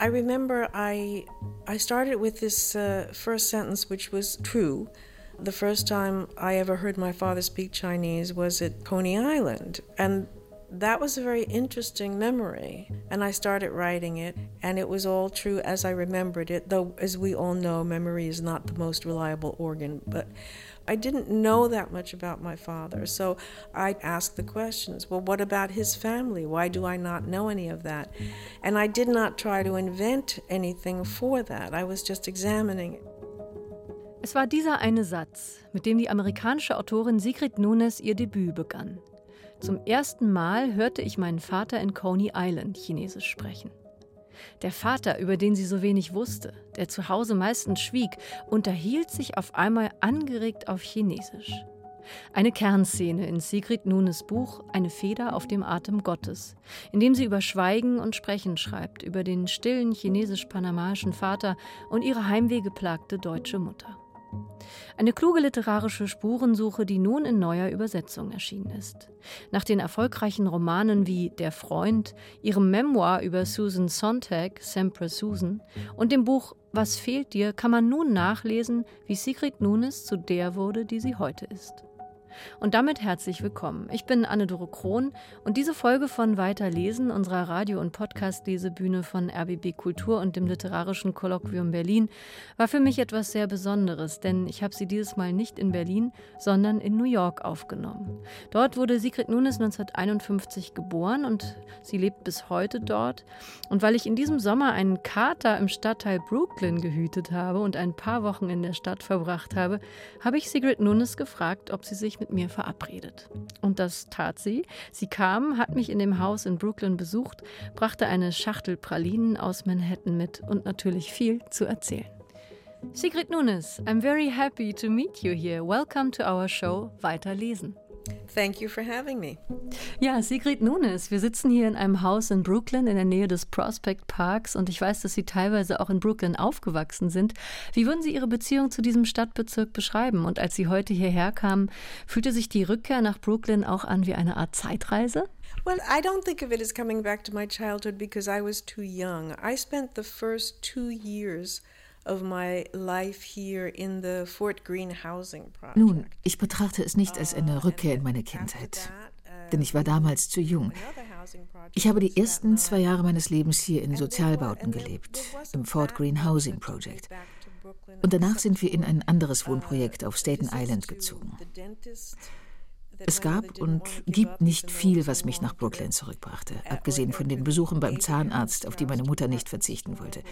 I remember I I started with this uh, first sentence, which was true. The first time I ever heard my father speak Chinese was at Coney Island, and that was a very interesting memory. And I started writing it, and it was all true as I remembered it, though, as we all know, memory is not the most reliable organ. But I didn't know that much about my father, so I asked the questions well, what about his family? Why do I not know any of that? And I did not try to invent anything for that, I was just examining it. Es war dieser eine Satz, mit dem die amerikanische Autorin Sigrid Nunes ihr Debüt begann. Zum ersten Mal hörte ich meinen Vater in Coney Island Chinesisch sprechen. Der Vater, über den sie so wenig wusste, der zu Hause meistens schwieg, unterhielt sich auf einmal angeregt auf Chinesisch. Eine Kernszene in Sigrid Nunes Buch Eine Feder auf dem Atem Gottes, in dem sie über Schweigen und Sprechen schreibt, über den stillen chinesisch-panamaischen Vater und ihre heimwehgeplagte deutsche Mutter. Eine kluge literarische Spurensuche, die nun in neuer Übersetzung erschienen ist. Nach den erfolgreichen Romanen wie Der Freund, ihrem Memoir über Susan Sontag, Sempre Susan, und dem Buch Was fehlt dir, kann man nun nachlesen, wie Sigrid Nunes zu der wurde, die sie heute ist. Und damit herzlich willkommen. Ich bin Anne-Dore Krohn und diese Folge von Weiterlesen, unserer Radio- und Podcast-Lesebühne von RBB Kultur und dem Literarischen Kolloquium Berlin, war für mich etwas sehr Besonderes, denn ich habe sie dieses Mal nicht in Berlin, sondern in New York aufgenommen. Dort wurde Sigrid Nunes 1951 geboren und sie lebt bis heute dort. Und weil ich in diesem Sommer einen Kater im Stadtteil Brooklyn gehütet habe und ein paar Wochen in der Stadt verbracht habe, habe ich Sigrid Nunes gefragt, ob sie sich mit mit mir verabredet. Und das tat sie. Sie kam, hat mich in dem Haus in Brooklyn besucht, brachte eine Schachtel Pralinen aus Manhattan mit und natürlich viel zu erzählen. Sigrid Nunes, I'm very happy to meet you here. Welcome to our show Weiter lesen. Thank you for having me. Ja, Sigrid Nunes, wir sitzen hier in einem Haus in Brooklyn in der Nähe des Prospect Parks und ich weiß, dass Sie teilweise auch in Brooklyn aufgewachsen sind. Wie würden Sie Ihre Beziehung zu diesem Stadtbezirk beschreiben? Und als Sie heute hierher kamen, fühlte sich die Rückkehr nach Brooklyn auch an wie eine Art Zeitreise? Well, I don't think of it as coming back to my childhood because I was too young. I spent the first two years nun, ich betrachte es nicht als eine uh, Rückkehr in meine Kindheit, denn ich war damals zu jung. Ich habe die ersten zwei Jahre meines Lebens hier in Sozialbauten gelebt, im Fort Greene Housing Project. Und danach sind wir in ein anderes uh, Wohnprojekt auf Staten Island gezogen. Es gab und gibt nicht viel, was mich nach Brooklyn zurückbrachte, abgesehen von den Besuchen beim Zahnarzt, auf die meine Mutter nicht verzichten wollte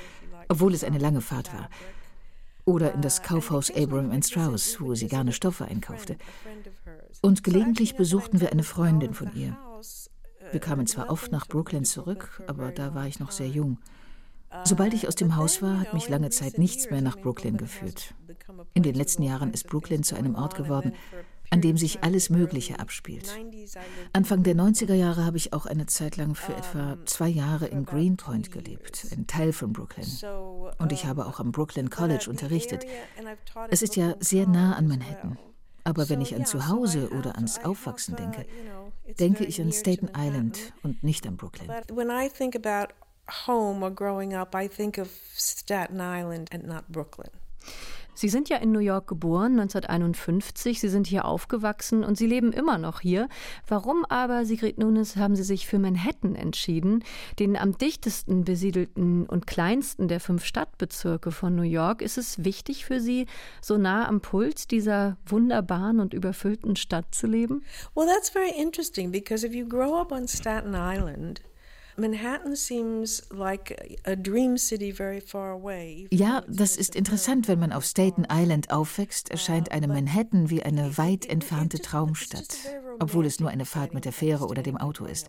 obwohl es eine lange Fahrt war. Oder in das Kaufhaus Abram Strauss, wo sie gerne Stoffe einkaufte. Und gelegentlich besuchten wir eine Freundin von ihr. Wir kamen zwar oft nach Brooklyn zurück, aber da war ich noch sehr jung. Sobald ich aus dem Haus war, hat mich lange Zeit nichts mehr nach Brooklyn geführt. In den letzten Jahren ist Brooklyn zu einem Ort geworden, an dem sich alles Mögliche abspielt. Anfang der 90er Jahre habe ich auch eine Zeit lang für etwa zwei Jahre in Greenpoint gelebt, ein Teil von Brooklyn. Und ich habe auch am Brooklyn College unterrichtet. Es ist ja sehr nah an Manhattan. Aber wenn ich an Zuhause oder ans Aufwachsen denke, denke ich an Staten Island und nicht an Brooklyn. home or growing up, I think of Staten Island and not Brooklyn. Sie sind ja in New York geboren, 1951. Sie sind hier aufgewachsen und Sie leben immer noch hier. Warum aber, Sigrid Nunes, haben Sie sich für Manhattan entschieden, den am dichtesten besiedelten und kleinsten der fünf Stadtbezirke von New York? Ist es wichtig für Sie, so nah am Puls dieser wunderbaren und überfüllten Stadt zu leben? Well, that's very interesting because if you grow up on Staten Island, ja, das ist interessant, wenn man auf Staten Island aufwächst, erscheint einem Manhattan wie eine weit entfernte Traumstadt, obwohl es nur eine Fahrt mit der Fähre oder dem Auto ist.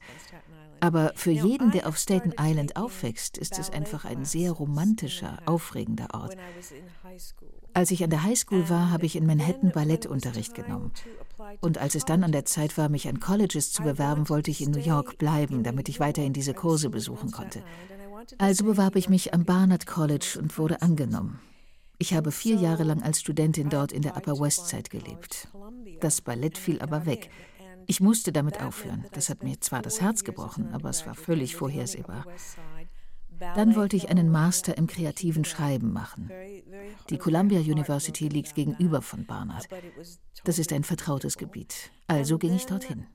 Aber für jeden, der auf Staten Island aufwächst, ist es einfach ein sehr romantischer, aufregender Ort. Als ich an der Highschool war, habe ich in Manhattan Ballettunterricht genommen. Und als es dann an der Zeit war, mich an Colleges zu bewerben, wollte ich in New York bleiben, damit ich weiterhin diese Kurse besuchen konnte. Also bewarb ich mich am Barnard College und wurde angenommen. Ich habe vier Jahre lang als Studentin dort in der Upper West Side gelebt. Das Ballett fiel aber weg. Ich musste damit aufhören. Das hat mir zwar das Herz gebrochen, aber es war völlig vorhersehbar. Dann wollte ich einen Master im kreativen Schreiben machen. Die Columbia University liegt gegenüber von Barnard. Das ist ein vertrautes Gebiet. Also ging ich dorthin.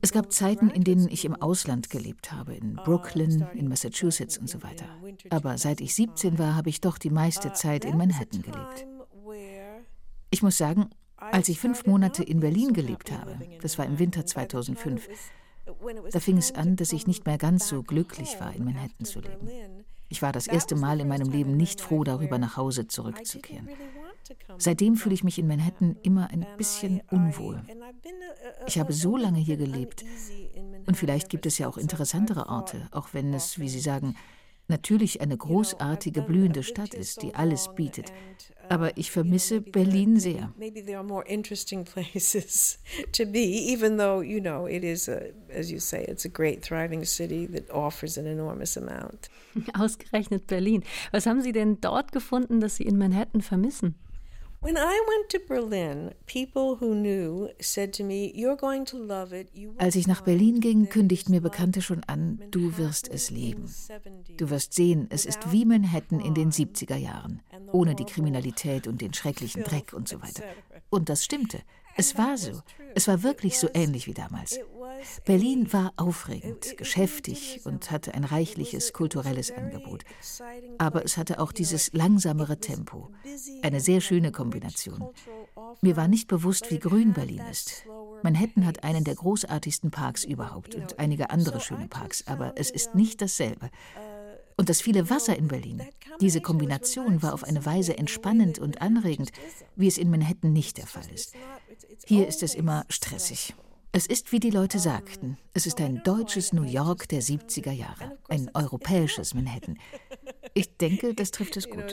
Es gab Zeiten, in denen ich im Ausland gelebt habe, in Brooklyn, in Massachusetts und so weiter. Aber seit ich 17 war, habe ich doch die meiste Zeit in Manhattan gelebt. Ich muss sagen, als ich fünf Monate in Berlin gelebt habe, das war im Winter 2005, da fing es an, dass ich nicht mehr ganz so glücklich war, in Manhattan zu leben. Ich war das erste Mal in meinem Leben nicht froh darüber, nach Hause zurückzukehren. Seitdem fühle ich mich in Manhattan immer ein bisschen unwohl. Ich habe so lange hier gelebt. Und vielleicht gibt es ja auch interessantere Orte, auch wenn es, wie Sie sagen, natürlich eine großartige, blühende Stadt ist, die alles bietet. Aber ich vermisse Berlin sehr. Ausgerechnet Berlin. Was haben Sie denn dort gefunden, dass Sie in Manhattan vermissen? Als ich nach Berlin ging, kündigten mir Bekannte schon an, du wirst es lieben. Du wirst sehen, es ist wie Manhattan in den 70er Jahren, ohne die Kriminalität und den schrecklichen Dreck und so weiter. Und das stimmte. Es war so. Es war wirklich so ähnlich wie damals. Berlin war aufregend, geschäftig und hatte ein reichliches kulturelles Angebot. Aber es hatte auch dieses langsamere Tempo. Eine sehr schöne Kombination. Mir war nicht bewusst, wie grün Berlin ist. Manhattan hat einen der großartigsten Parks überhaupt und einige andere schöne Parks, aber es ist nicht dasselbe. Und das viele Wasser in Berlin, diese Kombination war auf eine Weise entspannend und anregend, wie es in Manhattan nicht der Fall ist. Hier ist es immer stressig. Es ist, wie die Leute sagten, es ist ein deutsches New York der 70er Jahre, ein europäisches Manhattan. Ich denke, das trifft es gut.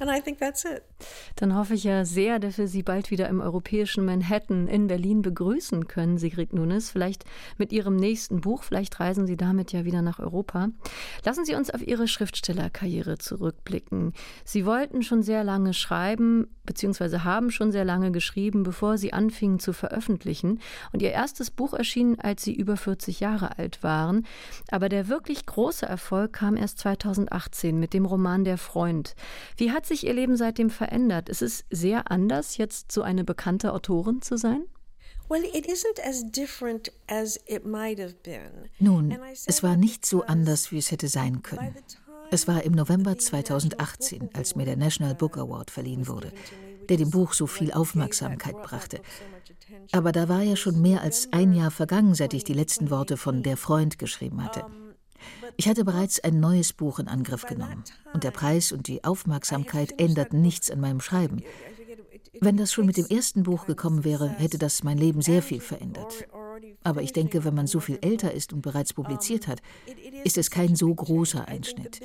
And I think that's it. Dann hoffe ich ja sehr, dass wir Sie bald wieder im europäischen Manhattan in Berlin begrüßen können, Sigrid Nunes. Vielleicht mit Ihrem nächsten Buch, vielleicht reisen Sie damit ja wieder nach Europa. Lassen Sie uns auf Ihre Schriftstellerkarriere zurückblicken. Sie wollten schon sehr lange schreiben, beziehungsweise haben schon sehr lange geschrieben, bevor Sie anfingen zu veröffentlichen. Und Ihr erstes Buch erschien, als Sie über 40 Jahre alt waren. Aber der wirklich große Erfolg kam erst 2018 mit dem Roman Der Freund. Wie hat sich Ihr Leben seitdem verändert? Ist es sehr anders, jetzt so eine bekannte Autorin zu sein? Nun, es war nicht so anders, wie es hätte sein können. Es war im November 2018, als mir der National Book Award verliehen wurde, der dem Buch so viel Aufmerksamkeit brachte. Aber da war ja schon mehr als ein Jahr vergangen, seit ich die letzten Worte von Der Freund geschrieben hatte. Ich hatte bereits ein neues Buch in Angriff genommen und der Preis und die Aufmerksamkeit änderten nichts an meinem Schreiben. Wenn das schon mit dem ersten Buch gekommen wäre, hätte das mein Leben sehr viel verändert. Aber ich denke, wenn man so viel älter ist und bereits publiziert hat, ist es kein so großer Einschnitt.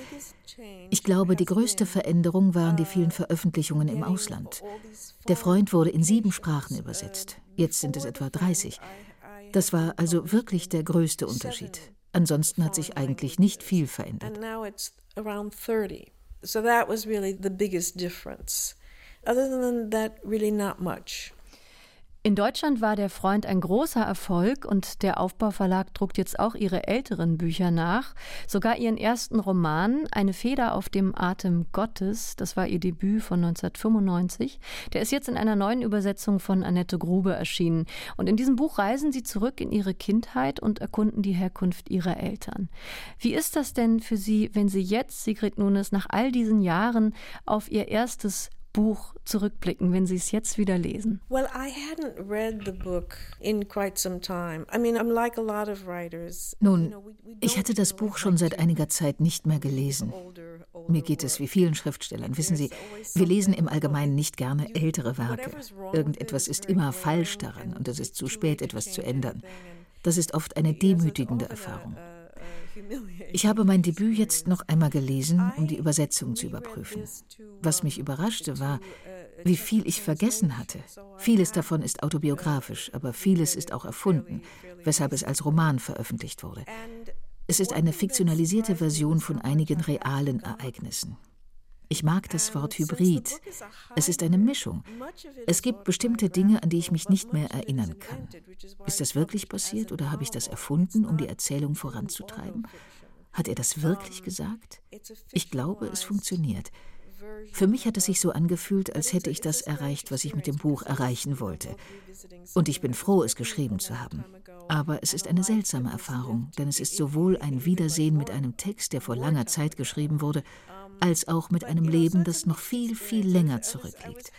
Ich glaube, die größte Veränderung waren die vielen Veröffentlichungen im Ausland. Der Freund wurde in sieben Sprachen übersetzt. Jetzt sind es etwa 30. Das war also wirklich der größte Unterschied. Ansonsten hat sich eigentlich nicht viel verändert. So that was really the biggest difference. Other than that, really not much. In Deutschland war der Freund ein großer Erfolg und der Aufbauverlag druckt jetzt auch ihre älteren Bücher nach. Sogar ihren ersten Roman, Eine Feder auf dem Atem Gottes, das war ihr Debüt von 1995, der ist jetzt in einer neuen Übersetzung von Annette Grube erschienen. Und in diesem Buch reisen sie zurück in ihre Kindheit und erkunden die Herkunft ihrer Eltern. Wie ist das denn für Sie, wenn Sie jetzt, Sigrid Nunes, nach all diesen Jahren auf Ihr erstes Buch zurückblicken, wenn Sie es jetzt wieder lesen? Well, I hadn't read the book in quite some time. I mean, I'm like a lot of writers. Nun, ich hatte das Buch schon seit einiger Zeit nicht mehr gelesen. Mir geht es wie vielen Schriftstellern. Wissen Sie, wir lesen im Allgemeinen nicht gerne ältere Werke. Irgendetwas ist immer falsch daran und es ist zu spät, etwas zu ändern. Das ist oft eine demütigende Erfahrung. Ich habe mein Debüt jetzt noch einmal gelesen, um die Übersetzung zu überprüfen. Was mich überraschte, war, wie viel ich vergessen hatte. Vieles davon ist autobiografisch, aber vieles ist auch erfunden, weshalb es als Roman veröffentlicht wurde. Es ist eine fiktionalisierte Version von einigen realen Ereignissen. Ich mag das Wort Hybrid. Es ist eine Mischung. Es gibt bestimmte Dinge, an die ich mich nicht mehr erinnern kann. Ist das wirklich passiert oder habe ich das erfunden, um die Erzählung voranzutreiben? Hat er das wirklich gesagt? Ich glaube, es funktioniert. Für mich hat es sich so angefühlt, als hätte ich das erreicht, was ich mit dem Buch erreichen wollte. Und ich bin froh, es geschrieben zu haben. Aber es ist eine seltsame Erfahrung, denn es ist sowohl ein Wiedersehen mit einem Text, der vor langer Zeit geschrieben wurde, als auch mit einem Leben, das noch viel, viel länger zurückliegt.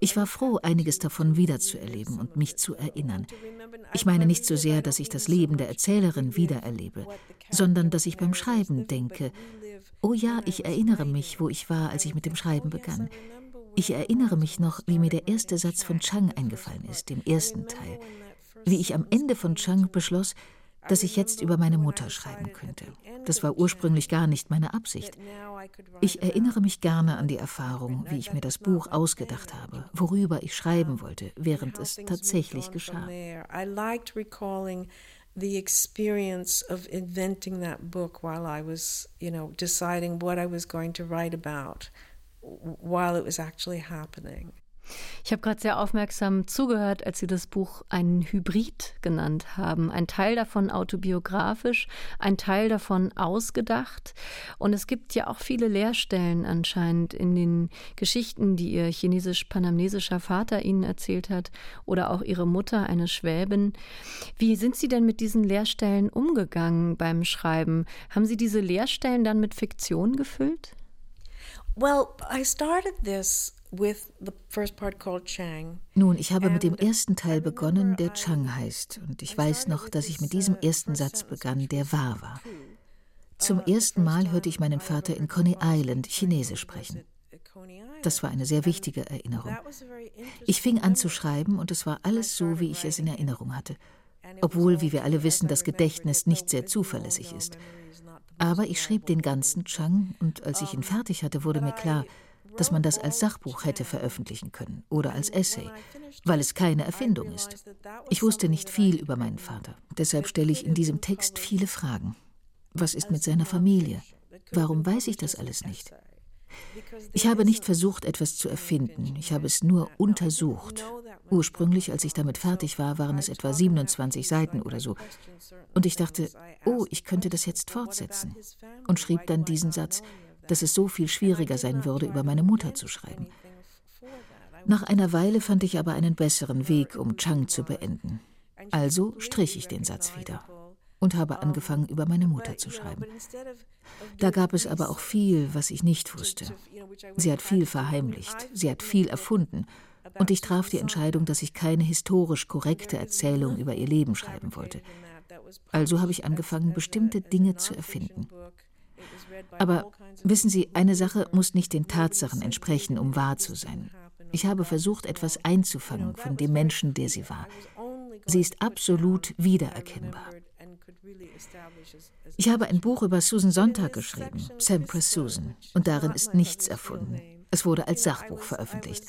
Ich war froh, einiges davon wiederzuerleben und mich zu erinnern. Ich meine nicht so sehr, dass ich das Leben der Erzählerin wiedererlebe, sondern dass ich beim Schreiben denke, oh ja, ich erinnere mich, wo ich war, als ich mit dem Schreiben begann. Ich erinnere mich noch, wie mir der erste Satz von Chang eingefallen ist, dem ersten Teil. Wie ich am Ende von Chang beschloss, dass ich jetzt über meine Mutter schreiben könnte. Das war ursprünglich gar nicht meine Absicht. Ich erinnere mich gerne an die Erfahrung, wie ich mir das Buch ausgedacht habe, worüber ich schreiben wollte, während es tatsächlich geschah. the experience of inventing that book while I was, you know, deciding what I was going to write about while it was actually happening. Ich habe gerade sehr aufmerksam zugehört, als Sie das Buch einen Hybrid genannt haben. Ein Teil davon autobiografisch, ein Teil davon ausgedacht. Und es gibt ja auch viele Leerstellen anscheinend in den Geschichten, die Ihr chinesisch-panamnesischer Vater Ihnen erzählt hat oder auch Ihre Mutter, eine Schwäbin. Wie sind Sie denn mit diesen Leerstellen umgegangen beim Schreiben? Haben Sie diese Leerstellen dann mit Fiktion gefüllt? Well, I started this nun, ich habe mit dem ersten Teil begonnen, der Chang heißt, und ich weiß noch, dass ich mit diesem ersten Satz begann, der wahr war. Zum ersten Mal hörte ich meinen Vater in Coney Island Chinesisch sprechen. Das war eine sehr wichtige Erinnerung. Ich fing an zu schreiben und es war alles so, wie ich es in Erinnerung hatte, obwohl, wie wir alle wissen, das Gedächtnis nicht sehr zuverlässig ist. Aber ich schrieb den ganzen Chang und als ich ihn fertig hatte, wurde mir klar, dass man das als Sachbuch hätte veröffentlichen können oder als Essay, weil es keine Erfindung ist. Ich wusste nicht viel über meinen Vater, deshalb stelle ich in diesem Text viele Fragen. Was ist mit seiner Familie? Warum weiß ich das alles nicht? Ich habe nicht versucht, etwas zu erfinden, ich habe es nur untersucht. Ursprünglich, als ich damit fertig war, waren es etwa 27 Seiten oder so. Und ich dachte, oh, ich könnte das jetzt fortsetzen. Und schrieb dann diesen Satz, dass es so viel schwieriger sein würde, über meine Mutter zu schreiben. Nach einer Weile fand ich aber einen besseren Weg, um Chang zu beenden. Also strich ich den Satz wieder und habe angefangen, über meine Mutter zu schreiben. Da gab es aber auch viel, was ich nicht wusste. Sie hat viel verheimlicht, sie hat viel erfunden, und ich traf die Entscheidung, dass ich keine historisch korrekte Erzählung über ihr Leben schreiben wollte. Also habe ich angefangen, bestimmte Dinge zu erfinden. Aber wissen Sie, eine Sache muss nicht den Tatsachen entsprechen, um wahr zu sein. Ich habe versucht, etwas einzufangen von dem Menschen, der sie war. Sie ist absolut wiedererkennbar. Ich habe ein Buch über Susan Sonntag geschrieben, Sampras Susan, und darin ist nichts erfunden. Es wurde als Sachbuch veröffentlicht.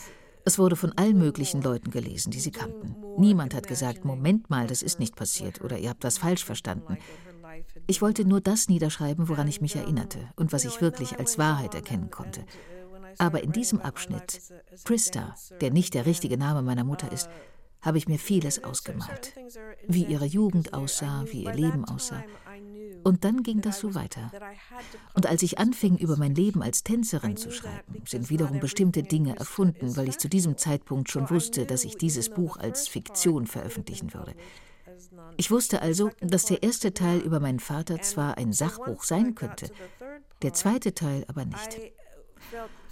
Es wurde von allen möglichen Leuten gelesen, die sie kannten. Niemand hat gesagt, Moment mal, das ist nicht passiert oder ihr habt das falsch verstanden. Ich wollte nur das niederschreiben, woran ich mich erinnerte und was ich wirklich als Wahrheit erkennen konnte. Aber in diesem Abschnitt, Krista, der nicht der richtige Name meiner Mutter ist, habe ich mir vieles ausgemalt. Wie ihre Jugend aussah, wie ihr Leben aussah. Und dann ging das so weiter. Und als ich anfing, über mein Leben als Tänzerin zu schreiben, sind wiederum bestimmte Dinge erfunden, weil ich zu diesem Zeitpunkt schon wusste, dass ich dieses Buch als Fiktion veröffentlichen würde. Ich wusste also, dass der erste Teil über meinen Vater zwar ein Sachbuch sein könnte, der zweite Teil aber nicht.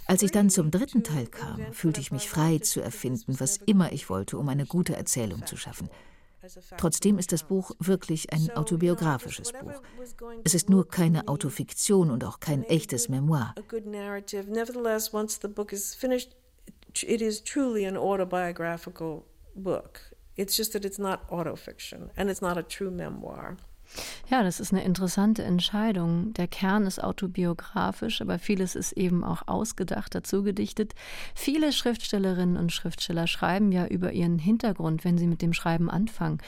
Als ich dann zum dritten Teil kam, fühlte ich mich frei zu erfinden, was immer ich wollte, um eine gute Erzählung zu schaffen. Trotzdem ist das Buch wirklich ein autobiografisches Buch. Es ist nur keine Autofiktion und auch kein echtes Memoir. It is truly an autobiographical book. It's just that it's not autofiction and it's not a true memoir. Ja, das ist eine interessante Entscheidung. Der Kern ist autobiografisch, aber vieles ist eben auch ausgedacht, dazu gedichtet. Viele Schriftstellerinnen und Schriftsteller schreiben ja über ihren Hintergrund, wenn sie mit dem Schreiben anfangen.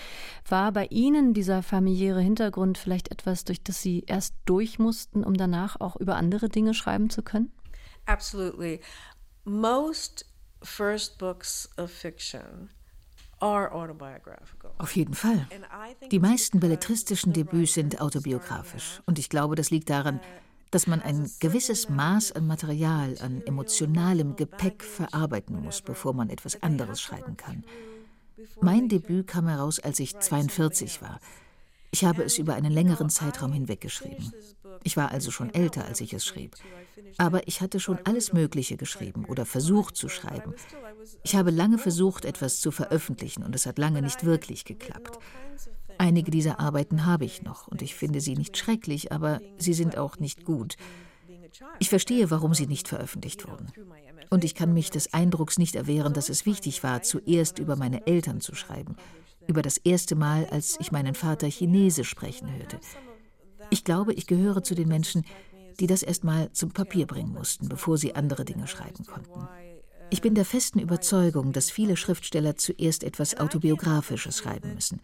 War bei Ihnen dieser familiäre Hintergrund vielleicht etwas, durch das Sie erst durch mussten, um danach auch über andere Dinge schreiben zu können? Absolutely. Most first books of fiction auf jeden Fall. Die meisten belletristischen Debüts sind autobiografisch. Und ich glaube, das liegt daran, dass man ein gewisses Maß an Material, an emotionalem Gepäck verarbeiten muss, bevor man etwas anderes schreiben kann. Mein Debüt kam heraus, als ich 42 war. Ich habe es über einen längeren Zeitraum hinweg geschrieben. Ich war also schon älter, als ich es schrieb. Aber ich hatte schon alles Mögliche geschrieben oder versucht zu schreiben. Ich habe lange versucht, etwas zu veröffentlichen, und es hat lange nicht wirklich geklappt. Einige dieser Arbeiten habe ich noch, und ich finde sie nicht schrecklich, aber sie sind auch nicht gut. Ich verstehe, warum sie nicht veröffentlicht wurden. Und ich kann mich des Eindrucks nicht erwehren, dass es wichtig war, zuerst über meine Eltern zu schreiben, über das erste Mal, als ich meinen Vater Chinesisch sprechen hörte. Ich glaube, ich gehöre zu den Menschen, die das erst mal zum Papier bringen mussten, bevor sie andere Dinge schreiben konnten. Ich bin der festen Überzeugung, dass viele Schriftsteller zuerst etwas Autobiografisches schreiben müssen.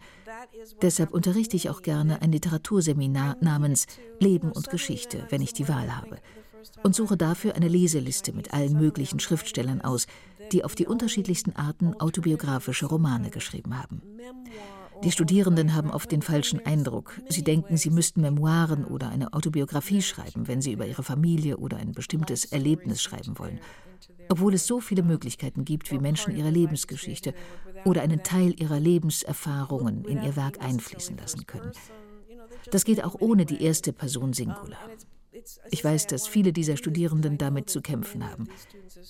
Deshalb unterrichte ich auch gerne ein Literaturseminar namens Leben und Geschichte, wenn ich die Wahl habe, und suche dafür eine Leseliste mit allen möglichen Schriftstellern aus, die auf die unterschiedlichsten Arten autobiografische Romane geschrieben haben. Die Studierenden haben oft den falschen Eindruck. Sie denken, sie müssten Memoiren oder eine Autobiografie schreiben, wenn sie über ihre Familie oder ein bestimmtes Erlebnis schreiben wollen. Obwohl es so viele Möglichkeiten gibt, wie Menschen ihre Lebensgeschichte oder einen Teil ihrer Lebenserfahrungen in ihr Werk einfließen lassen können. Das geht auch ohne die erste Person Singular. Ich weiß, dass viele dieser Studierenden damit zu kämpfen haben.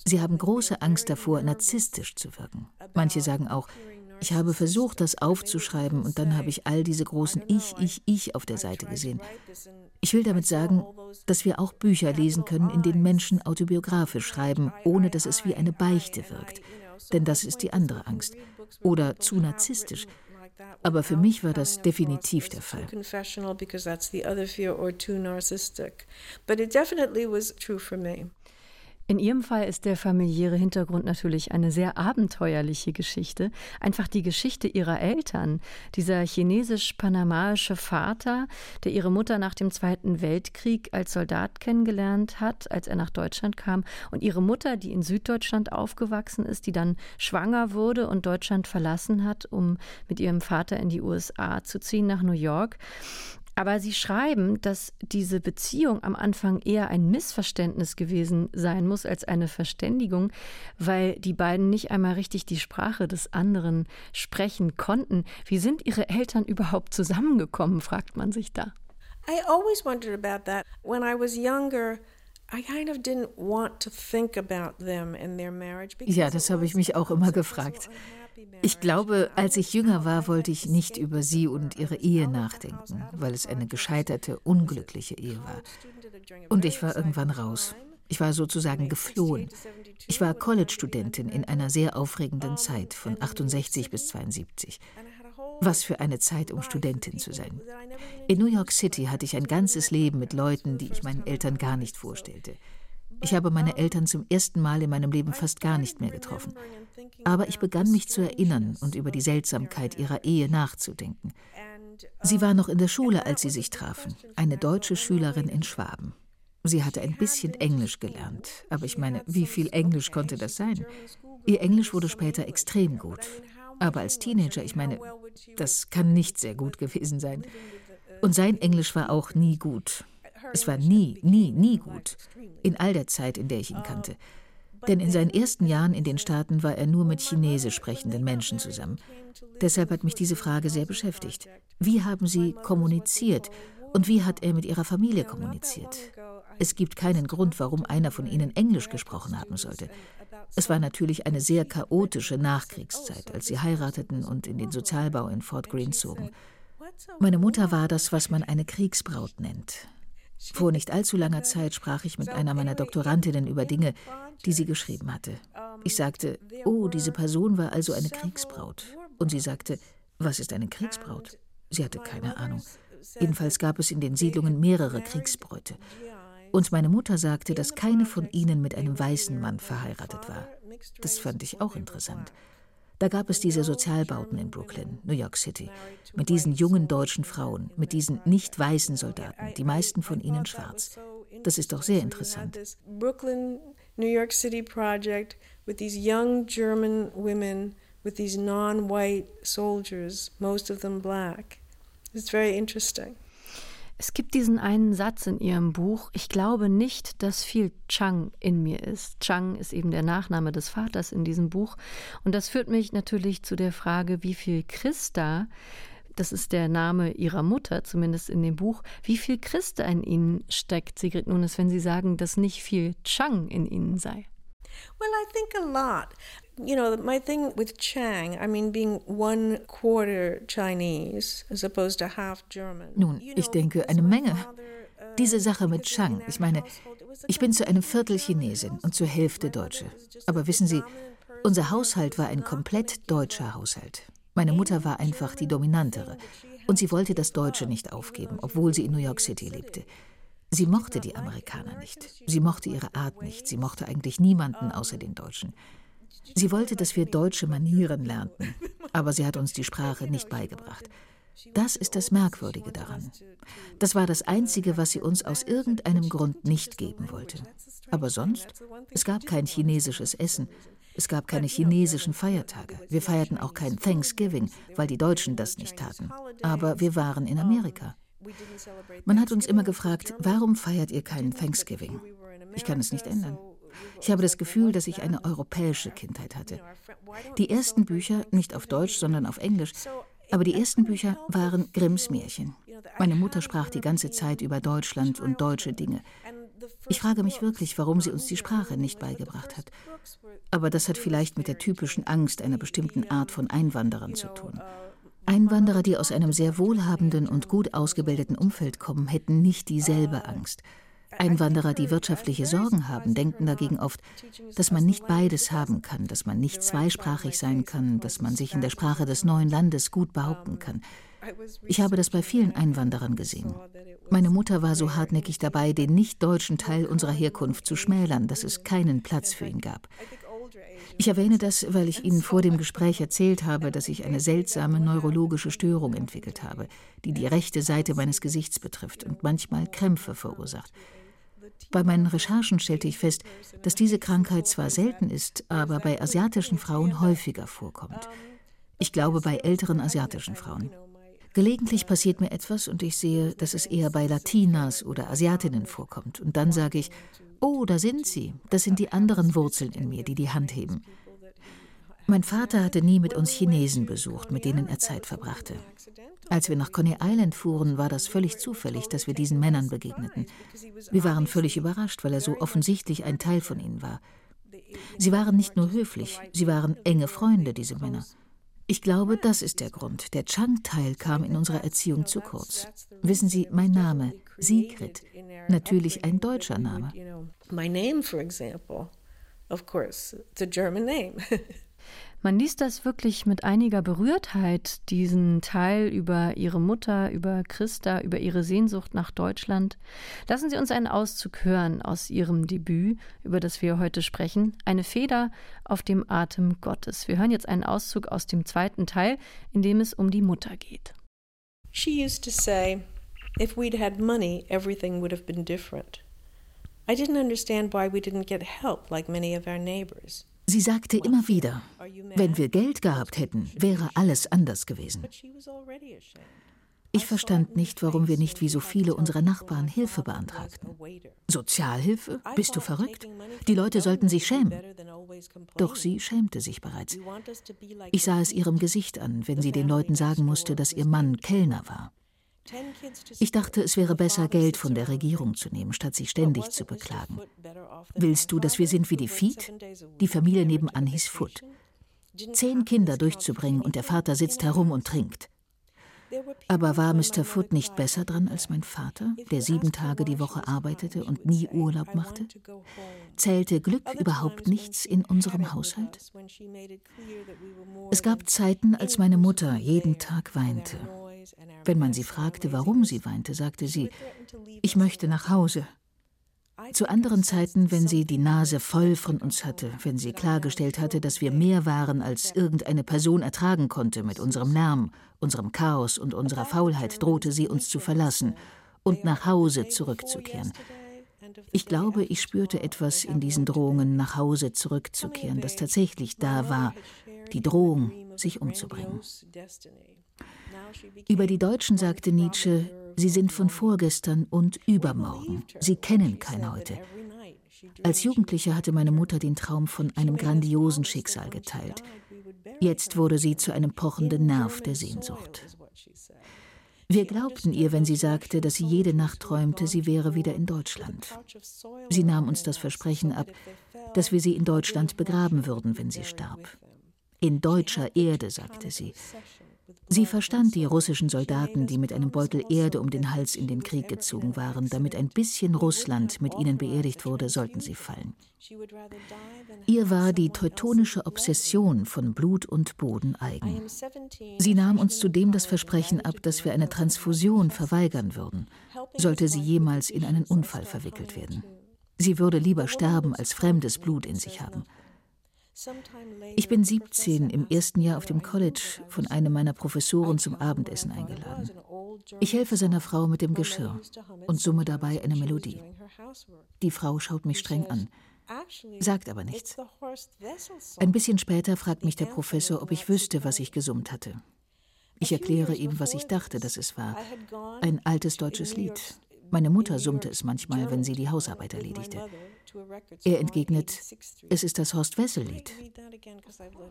Sie haben große Angst davor, narzisstisch zu wirken. Manche sagen auch, ich habe versucht, das aufzuschreiben und dann habe ich all diese großen Ich, Ich, Ich auf der Seite gesehen. Ich will damit sagen, dass wir auch Bücher lesen können, in denen Menschen autobiografisch schreiben, ohne dass es wie eine Beichte wirkt. Denn das ist die andere Angst. Oder zu narzisstisch. Aber für mich war das definitiv der Fall. In Ihrem Fall ist der familiäre Hintergrund natürlich eine sehr abenteuerliche Geschichte. Einfach die Geschichte Ihrer Eltern. Dieser chinesisch-panamaische Vater, der Ihre Mutter nach dem Zweiten Weltkrieg als Soldat kennengelernt hat, als er nach Deutschland kam. Und Ihre Mutter, die in Süddeutschland aufgewachsen ist, die dann schwanger wurde und Deutschland verlassen hat, um mit ihrem Vater in die USA zu ziehen, nach New York. Aber Sie schreiben, dass diese Beziehung am Anfang eher ein Missverständnis gewesen sein muss als eine Verständigung, weil die beiden nicht einmal richtig die Sprache des anderen sprechen konnten. Wie sind Ihre Eltern überhaupt zusammengekommen, fragt man sich da. I always wondered about that. When I was younger, ja, das habe ich mich auch immer gefragt. Ich glaube, als ich jünger war, wollte ich nicht über sie und ihre Ehe nachdenken, weil es eine gescheiterte, unglückliche Ehe war. Und ich war irgendwann raus. Ich war sozusagen geflohen. Ich war College-Studentin in einer sehr aufregenden Zeit von 68 bis 72. Was für eine Zeit, um Studentin zu sein. In New York City hatte ich ein ganzes Leben mit Leuten, die ich meinen Eltern gar nicht vorstellte. Ich habe meine Eltern zum ersten Mal in meinem Leben fast gar nicht mehr getroffen. Aber ich begann mich zu erinnern und über die Seltsamkeit ihrer Ehe nachzudenken. Sie war noch in der Schule, als sie sich trafen, eine deutsche Schülerin in Schwaben. Sie hatte ein bisschen Englisch gelernt, aber ich meine, wie viel Englisch konnte das sein? Ihr Englisch wurde später extrem gut. Aber als Teenager, ich meine, das kann nicht sehr gut gewesen sein. Und sein Englisch war auch nie gut. Es war nie, nie, nie gut. In all der Zeit, in der ich ihn kannte. Denn in seinen ersten Jahren in den Staaten war er nur mit Chinesisch sprechenden Menschen zusammen. Deshalb hat mich diese Frage sehr beschäftigt. Wie haben Sie kommuniziert und wie hat er mit Ihrer Familie kommuniziert? Es gibt keinen Grund, warum einer von ihnen Englisch gesprochen haben sollte. Es war natürlich eine sehr chaotische Nachkriegszeit, als sie heirateten und in den Sozialbau in Fort Greene zogen. Meine Mutter war das, was man eine Kriegsbraut nennt. Vor nicht allzu langer Zeit sprach ich mit einer meiner Doktorandinnen über Dinge, die sie geschrieben hatte. Ich sagte, oh, diese Person war also eine Kriegsbraut. Und sie sagte, was ist eine Kriegsbraut? Sie hatte keine Ahnung. Jedenfalls gab es in den Siedlungen mehrere Kriegsbräute. Und meine Mutter sagte, dass keine von ihnen mit einem weißen Mann verheiratet war. Das fand ich auch interessant. Da gab es diese Sozialbauten in Brooklyn, New York City, mit diesen jungen deutschen Frauen, mit diesen nicht weißen Soldaten, die meisten von ihnen schwarz. Das ist doch sehr interessant. Brooklyn New York City project with these young German women with these non-white soldiers, most of them black. It's very interesting. Es gibt diesen einen Satz in Ihrem Buch, ich glaube nicht, dass viel Chang in mir ist. Chang ist eben der Nachname des Vaters in diesem Buch. Und das führt mich natürlich zu der Frage, wie viel Christa, das ist der Name Ihrer Mutter, zumindest in dem Buch, wie viel Christa in Ihnen steckt, Sigrid Nunes, wenn Sie sagen, dass nicht viel Chang in Ihnen sei. Well, I think a lot. You know, my thing with Chang, I mean, being one quarter Chinese as opposed to half German. Nun, ich denke, eine Menge. Uh, Diese Sache mit Chang, ich meine, ich bin zu einem Viertel Chinesin und zur Hälfte Deutsche. Aber wissen Sie, unser Haushalt war ein komplett deutscher Haushalt. Meine Mutter war einfach die dominantere und sie wollte das Deutsche nicht aufgeben, obwohl sie in New York City lebte. Sie mochte die Amerikaner nicht. Sie mochte ihre Art nicht. Sie mochte eigentlich niemanden außer den Deutschen. Sie wollte, dass wir deutsche Manieren lernten, aber sie hat uns die Sprache nicht beigebracht. Das ist das Merkwürdige daran. Das war das Einzige, was sie uns aus irgendeinem Grund nicht geben wollte. Aber sonst, es gab kein chinesisches Essen. Es gab keine chinesischen Feiertage. Wir feierten auch kein Thanksgiving, weil die Deutschen das nicht taten. Aber wir waren in Amerika. Man hat uns immer gefragt, warum feiert ihr keinen Thanksgiving? Ich kann es nicht ändern. Ich habe das Gefühl, dass ich eine europäische Kindheit hatte. Die ersten Bücher, nicht auf Deutsch, sondern auf Englisch, aber die ersten Bücher waren Grimms Märchen. Meine Mutter sprach die ganze Zeit über Deutschland und deutsche Dinge. Ich frage mich wirklich, warum sie uns die Sprache nicht beigebracht hat. Aber das hat vielleicht mit der typischen Angst einer bestimmten Art von Einwanderern zu tun. Einwanderer, die aus einem sehr wohlhabenden und gut ausgebildeten Umfeld kommen, hätten nicht dieselbe Angst. Einwanderer, die wirtschaftliche Sorgen haben, denken dagegen oft, dass man nicht beides haben kann, dass man nicht zweisprachig sein kann, dass man sich in der Sprache des neuen Landes gut behaupten kann. Ich habe das bei vielen Einwanderern gesehen. Meine Mutter war so hartnäckig dabei, den nicht-deutschen Teil unserer Herkunft zu schmälern, dass es keinen Platz für ihn gab. Ich erwähne das, weil ich Ihnen vor dem Gespräch erzählt habe, dass ich eine seltsame neurologische Störung entwickelt habe, die die rechte Seite meines Gesichts betrifft und manchmal Krämpfe verursacht. Bei meinen Recherchen stellte ich fest, dass diese Krankheit zwar selten ist, aber bei asiatischen Frauen häufiger vorkommt. Ich glaube bei älteren asiatischen Frauen. Gelegentlich passiert mir etwas und ich sehe, dass es eher bei Latinas oder Asiatinnen vorkommt. Und dann sage ich, Oh, da sind sie. Das sind die anderen Wurzeln in mir, die die Hand heben. Mein Vater hatte nie mit uns Chinesen besucht, mit denen er Zeit verbrachte. Als wir nach Coney Island fuhren, war das völlig zufällig, dass wir diesen Männern begegneten. Wir waren völlig überrascht, weil er so offensichtlich ein Teil von ihnen war. Sie waren nicht nur höflich, sie waren enge Freunde, diese Männer. Ich glaube, das ist der Grund. Der Chang-Teil kam in unserer Erziehung zu kurz. Wissen Sie, mein Name, Sigrid, natürlich ein deutscher Name. My name, for example, of course, it's a German name. Man liest das wirklich mit einiger Berührtheit, diesen Teil über ihre Mutter, über Christa, über ihre Sehnsucht nach Deutschland. Lassen Sie uns einen Auszug hören aus Ihrem Debüt, über das wir heute sprechen, Eine Feder auf dem Atem Gottes. Wir hören jetzt einen Auszug aus dem zweiten Teil, in dem es um die Mutter geht. She used to say, if we'd had money, everything would have been different. I didn't understand why we didn't get help like many of our neighbors. Sie sagte immer wieder, wenn wir Geld gehabt hätten, wäre alles anders gewesen. Ich verstand nicht, warum wir nicht wie so viele unserer Nachbarn Hilfe beantragten. Sozialhilfe? Bist du verrückt? Die Leute sollten sich schämen. Doch sie schämte sich bereits. Ich sah es ihrem Gesicht an, wenn sie den Leuten sagen musste, dass ihr Mann Kellner war. Ich dachte, es wäre besser, Geld von der Regierung zu nehmen, statt sich ständig zu beklagen. Willst du, dass wir sind wie die Feet? Die Familie nebenan hieß Foot. Zehn Kinder durchzubringen und der Vater sitzt herum und trinkt. Aber war Mr. Foot nicht besser dran als mein Vater, der sieben Tage die Woche arbeitete und nie Urlaub machte? Zählte Glück überhaupt nichts in unserem Haushalt? Es gab Zeiten, als meine Mutter jeden Tag weinte. Wenn man sie fragte, warum sie weinte, sagte sie, ich möchte nach Hause. Zu anderen Zeiten, wenn sie die Nase voll von uns hatte, wenn sie klargestellt hatte, dass wir mehr waren, als irgendeine Person ertragen konnte mit unserem Lärm, unserem Chaos und unserer Faulheit, drohte sie uns zu verlassen und nach Hause zurückzukehren. Ich glaube, ich spürte etwas in diesen Drohungen, nach Hause zurückzukehren, das tatsächlich da war, die Drohung, sich umzubringen. Über die Deutschen sagte Nietzsche, sie sind von vorgestern und übermorgen, sie kennen kein heute. Als Jugendliche hatte meine Mutter den Traum von einem grandiosen Schicksal geteilt. Jetzt wurde sie zu einem pochenden Nerv der Sehnsucht. Wir glaubten ihr, wenn sie sagte, dass sie jede Nacht träumte, sie wäre wieder in Deutschland. Sie nahm uns das Versprechen ab, dass wir sie in Deutschland begraben würden, wenn sie starb. In deutscher Erde, sagte sie. Sie verstand die russischen Soldaten, die mit einem Beutel Erde um den Hals in den Krieg gezogen waren. Damit ein bisschen Russland mit ihnen beerdigt wurde, sollten sie fallen. Ihr war die teutonische Obsession von Blut und Boden eigen. Sie nahm uns zudem das Versprechen ab, dass wir eine Transfusion verweigern würden, sollte sie jemals in einen Unfall verwickelt werden. Sie würde lieber sterben, als fremdes Blut in sich haben. Ich bin 17 im ersten Jahr auf dem College von einem meiner Professoren zum Abendessen eingeladen. Ich helfe seiner Frau mit dem Geschirr und summe dabei eine Melodie. Die Frau schaut mich streng an, sagt aber nichts. Ein bisschen später fragt mich der Professor, ob ich wüsste, was ich gesummt hatte. Ich erkläre ihm, was ich dachte, dass es war. Ein altes deutsches Lied. Meine Mutter summte es manchmal, wenn sie die Hausarbeit erledigte. Er entgegnet, es ist das Horst Wessel-Lied,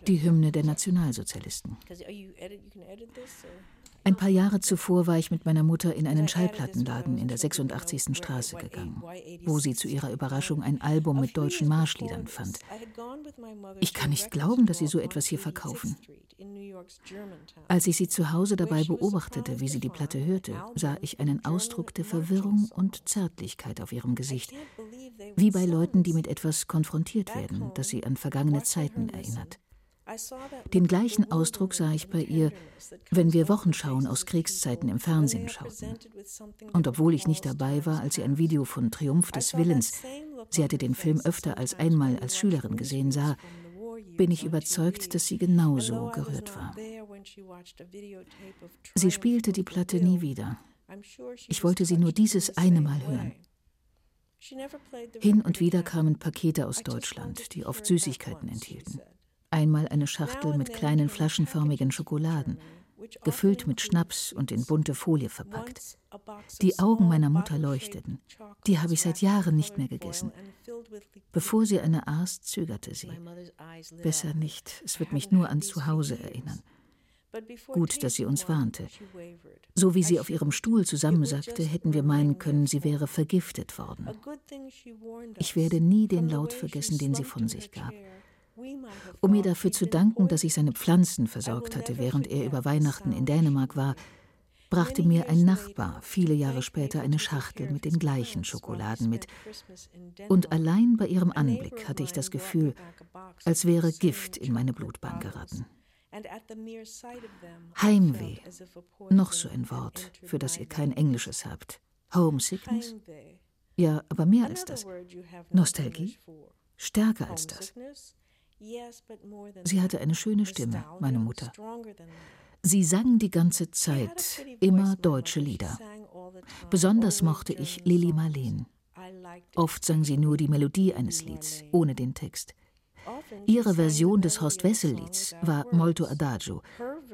die Hymne der Nationalsozialisten. Ein paar Jahre zuvor war ich mit meiner Mutter in einen Schallplattenladen in der 86. Straße gegangen, wo sie zu ihrer Überraschung ein Album mit deutschen Marschliedern fand. Ich kann nicht glauben, dass sie so etwas hier verkaufen. Als ich sie zu Hause dabei beobachtete, wie sie die Platte hörte, sah ich einen Ausdruck der Verwirrung und Zärtlichkeit auf ihrem Gesicht, wie bei Leuten, die mit etwas konfrontiert werden, das sie an vergangene Zeiten erinnert. Den gleichen Ausdruck sah ich bei ihr, wenn wir Wochenschauen aus Kriegszeiten im Fernsehen schauten. Und obwohl ich nicht dabei war, als sie ein Video von Triumph des Willens, sie hatte den Film öfter als einmal als Schülerin gesehen, sah, bin ich überzeugt, dass sie genauso gerührt war. Sie spielte die Platte nie wieder. Ich wollte sie nur dieses eine Mal hören. Hin und wieder kamen Pakete aus Deutschland, die oft Süßigkeiten enthielten einmal eine Schachtel mit kleinen flaschenförmigen Schokoladen, gefüllt mit Schnaps und in bunte Folie verpackt. Die Augen meiner Mutter leuchteten. Die habe ich seit Jahren nicht mehr gegessen. Bevor sie eine aß, zögerte sie. Besser nicht, es wird mich nur an zu Hause erinnern. Gut, dass sie uns warnte. So wie sie auf ihrem Stuhl zusammensackte, hätten wir meinen können, sie wäre vergiftet worden. Ich werde nie den Laut vergessen, den sie von sich gab um mir dafür zu danken, dass ich seine Pflanzen versorgt hatte, während er über Weihnachten in Dänemark war, brachte mir ein Nachbar viele Jahre später eine Schachtel mit den gleichen Schokoladen mit. Und allein bei ihrem Anblick hatte ich das Gefühl, als wäre Gift in meine Blutbahn geraten. Heimweh, noch so ein Wort, für das ihr kein Englisches habt. Homesickness? Ja, aber mehr als das. Nostalgie? Stärker als das. Sie hatte eine schöne Stimme, meine Mutter. Sie sang die ganze Zeit immer deutsche Lieder. Besonders mochte ich Lili Marleen. Oft sang sie nur die Melodie eines Lieds, ohne den Text. Ihre Version des Horst Wessel-Lieds war Molto Adagio,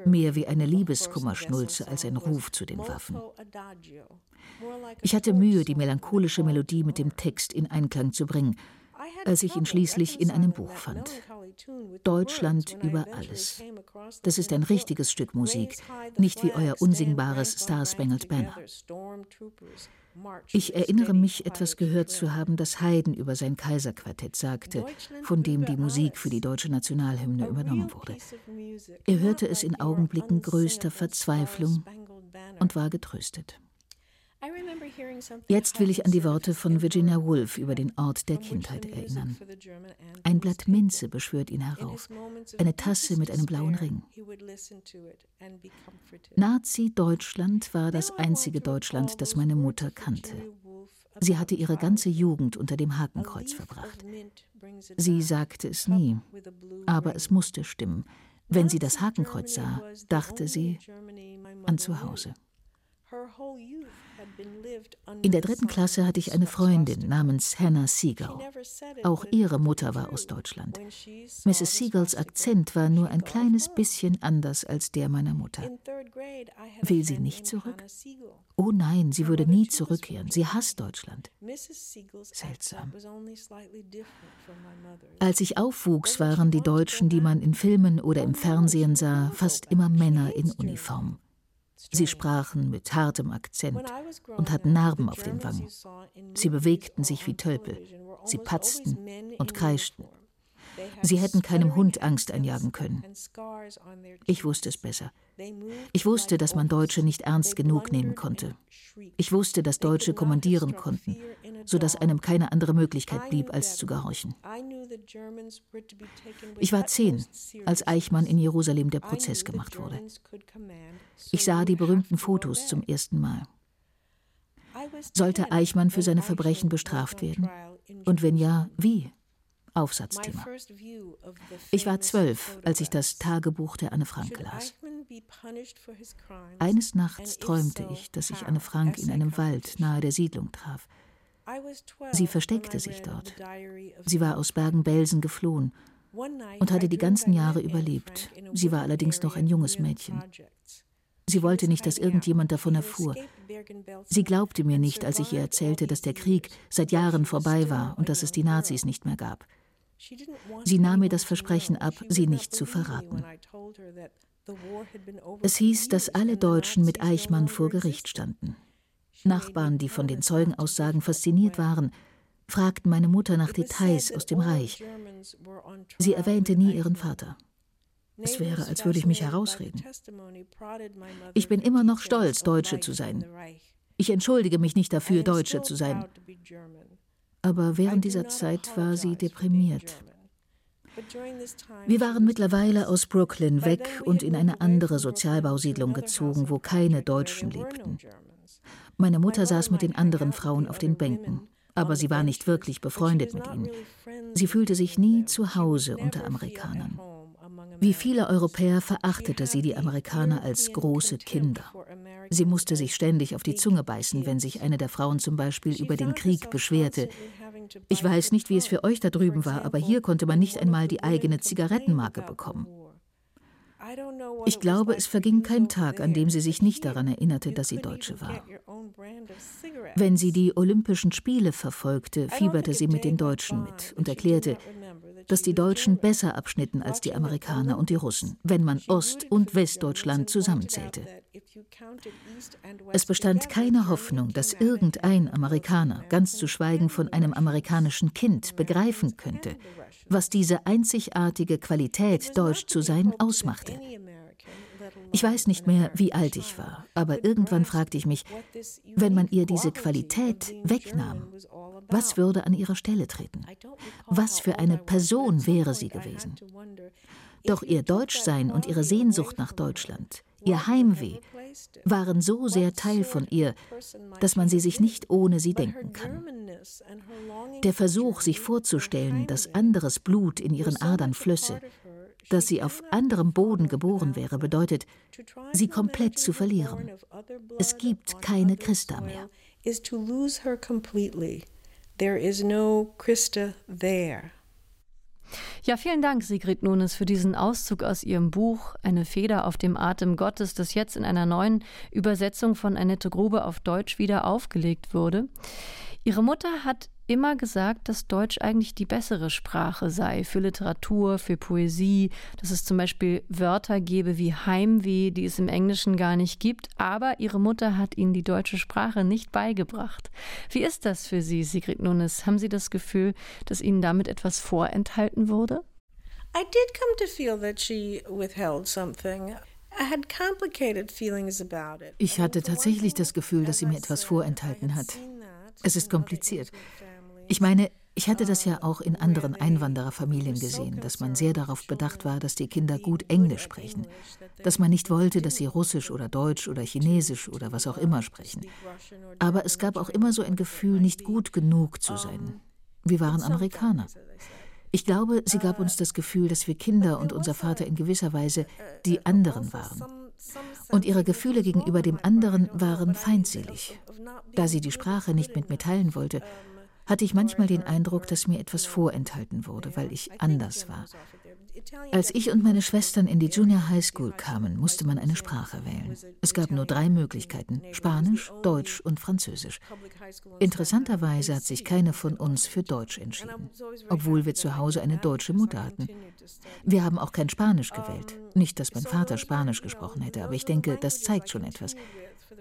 mehr wie eine Liebeskummerschnulze als ein Ruf zu den Waffen. Ich hatte Mühe, die melancholische Melodie mit dem Text in Einklang zu bringen, als ich ihn schließlich in einem Buch fand. Deutschland über alles. Das ist ein richtiges Stück Musik, nicht wie euer unsingbares Star Spangled Banner. Ich erinnere mich, etwas gehört zu haben, das Haydn über sein Kaiserquartett sagte, von dem die Musik für die deutsche Nationalhymne übernommen wurde. Er hörte es in Augenblicken größter Verzweiflung und war getröstet. Jetzt will ich an die Worte von Virginia Woolf über den Ort der Kindheit erinnern. Ein Blatt Minze beschwört ihn herauf, eine Tasse mit einem blauen Ring. Nazi-Deutschland war das einzige Deutschland, das meine Mutter kannte. Sie hatte ihre ganze Jugend unter dem Hakenkreuz verbracht. Sie sagte es nie, aber es musste stimmen. Wenn sie das Hakenkreuz sah, dachte sie an zu Hause. In der dritten Klasse hatte ich eine Freundin namens Hannah Siegel. Auch ihre Mutter war aus Deutschland. Mrs. Siegels Akzent war nur ein kleines bisschen anders als der meiner Mutter. Will sie nicht zurück? Oh nein, sie würde nie zurückkehren. Sie hasst Deutschland. Seltsam. Als ich aufwuchs, waren die Deutschen, die man in Filmen oder im Fernsehen sah, fast immer Männer in Uniform. Sie sprachen mit hartem Akzent und hatten Narben auf den Wangen. Sie bewegten sich wie Tölpel. Sie patzten und kreischten. Sie hätten keinem Hund Angst einjagen können. Ich wusste es besser. Ich wusste, dass man Deutsche nicht ernst genug nehmen konnte. Ich wusste, dass Deutsche kommandieren konnten, sodass einem keine andere Möglichkeit blieb, als zu gehorchen. Ich war zehn, als Eichmann in Jerusalem der Prozess gemacht wurde. Ich sah die berühmten Fotos zum ersten Mal. Sollte Eichmann für seine Verbrechen bestraft werden? Und wenn ja, wie? Aufsatzthema. Ich war zwölf, als ich das Tagebuch der Anne Frank las. Eines Nachts träumte ich, dass ich Anne Frank in einem Wald nahe der Siedlung traf. Sie versteckte sich dort. Sie war aus Bergen-Belsen geflohen und hatte die ganzen Jahre überlebt. Sie war allerdings noch ein junges Mädchen. Sie wollte nicht, dass irgendjemand davon erfuhr. Sie glaubte mir nicht, als ich ihr erzählte, dass der Krieg seit Jahren vorbei war und dass es die Nazis nicht mehr gab. Sie nahm mir das Versprechen ab, sie nicht zu verraten. Es hieß, dass alle Deutschen mit Eichmann vor Gericht standen. Nachbarn, die von den Zeugenaussagen fasziniert waren, fragten meine Mutter nach Details aus dem Reich. Sie erwähnte nie ihren Vater. Es wäre, als würde ich mich herausreden. Ich bin immer noch stolz, Deutsche zu sein. Ich entschuldige mich nicht dafür, Deutsche zu sein aber während dieser Zeit war sie deprimiert. Wir waren mittlerweile aus Brooklyn weg und in eine andere Sozialbausiedlung gezogen, wo keine Deutschen lebten. Meine Mutter saß mit den anderen Frauen auf den Bänken, aber sie war nicht wirklich befreundet mit ihnen. Sie fühlte sich nie zu Hause unter Amerikanern. Wie viele Europäer verachtete sie die Amerikaner als große Kinder. Sie musste sich ständig auf die Zunge beißen, wenn sich eine der Frauen zum Beispiel über den Krieg beschwerte. Ich weiß nicht, wie es für euch da drüben war, aber hier konnte man nicht einmal die eigene Zigarettenmarke bekommen. Ich glaube, es verging kein Tag, an dem sie sich nicht daran erinnerte, dass sie Deutsche war. Wenn sie die Olympischen Spiele verfolgte, fieberte sie mit den Deutschen mit und erklärte, dass die Deutschen besser abschnitten als die Amerikaner und die Russen, wenn man Ost- und Westdeutschland zusammenzählte. Es bestand keine Hoffnung, dass irgendein Amerikaner, ganz zu schweigen von einem amerikanischen Kind, begreifen könnte, was diese einzigartige Qualität, deutsch zu sein, ausmachte. Ich weiß nicht mehr, wie alt ich war, aber irgendwann fragte ich mich, wenn man ihr diese Qualität wegnahm, was würde an ihrer Stelle treten? Was für eine Person wäre sie gewesen? Doch ihr Deutschsein und ihre Sehnsucht nach Deutschland, ihr Heimweh, waren so sehr Teil von ihr, dass man sie sich nicht ohne sie denken kann. Der Versuch, sich vorzustellen, dass anderes Blut in ihren Adern flösse, dass sie auf anderem Boden geboren wäre, bedeutet, sie komplett zu verlieren. Es gibt keine Christa mehr. There is no Christa there. Ja, vielen Dank, Sigrid Nunes, für diesen Auszug aus Ihrem Buch Eine Feder auf dem Atem Gottes, das jetzt in einer neuen Übersetzung von Annette Grube auf Deutsch wieder aufgelegt wurde. Ihre Mutter hat immer gesagt, dass Deutsch eigentlich die bessere Sprache sei für Literatur, für Poesie, dass es zum Beispiel Wörter gebe wie Heimweh, die es im Englischen gar nicht gibt, aber ihre Mutter hat ihnen die deutsche Sprache nicht beigebracht. Wie ist das für Sie, Sigrid Nunes? Haben Sie das Gefühl, dass Ihnen damit etwas vorenthalten wurde? I did come to feel that she withheld something. Ich hatte tatsächlich das Gefühl, dass sie mir etwas vorenthalten hat. Es ist kompliziert. Ich meine, ich hatte das ja auch in anderen Einwandererfamilien gesehen, dass man sehr darauf bedacht war, dass die Kinder gut Englisch sprechen, dass man nicht wollte, dass sie Russisch oder Deutsch oder Chinesisch oder was auch immer sprechen. Aber es gab auch immer so ein Gefühl, nicht gut genug zu sein. Wir waren Amerikaner. Ich glaube, sie gab uns das Gefühl, dass wir Kinder und unser Vater in gewisser Weise die anderen waren. Und ihre Gefühle gegenüber dem anderen waren feindselig. Da sie die Sprache nicht mit mir teilen wollte, hatte ich manchmal den Eindruck, dass mir etwas vorenthalten wurde, weil ich anders war. Als ich und meine Schwestern in die Junior High School kamen, musste man eine Sprache wählen. Es gab nur drei Möglichkeiten: Spanisch, Deutsch und Französisch. Interessanterweise hat sich keine von uns für Deutsch entschieden, obwohl wir zu Hause eine deutsche Mutter hatten. Wir haben auch kein Spanisch gewählt. Nicht, dass mein Vater Spanisch gesprochen hätte, aber ich denke, das zeigt schon etwas.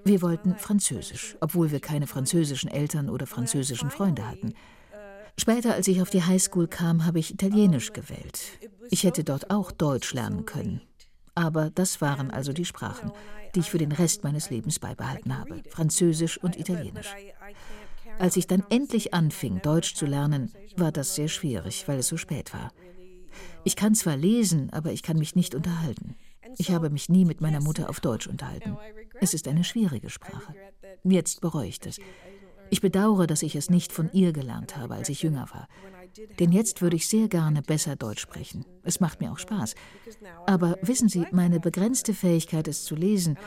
Wir wollten Französisch, obwohl wir keine französischen Eltern oder französischen Freunde hatten. Später, als ich auf die Highschool kam, habe ich Italienisch gewählt. Ich hätte dort auch Deutsch lernen können. Aber das waren also die Sprachen, die ich für den Rest meines Lebens beibehalten habe, Französisch und Italienisch. Als ich dann endlich anfing, Deutsch zu lernen, war das sehr schwierig, weil es so spät war. Ich kann zwar lesen, aber ich kann mich nicht unterhalten. Ich habe mich nie mit meiner Mutter auf Deutsch unterhalten. Es ist eine schwierige Sprache. Jetzt bereue ich das. Ich bedauere, dass ich es nicht von ihr gelernt habe, als ich jünger war. Denn jetzt würde ich sehr gerne besser Deutsch sprechen. Es macht mir auch Spaß. Aber wissen Sie, meine begrenzte Fähigkeit, es zu lesen,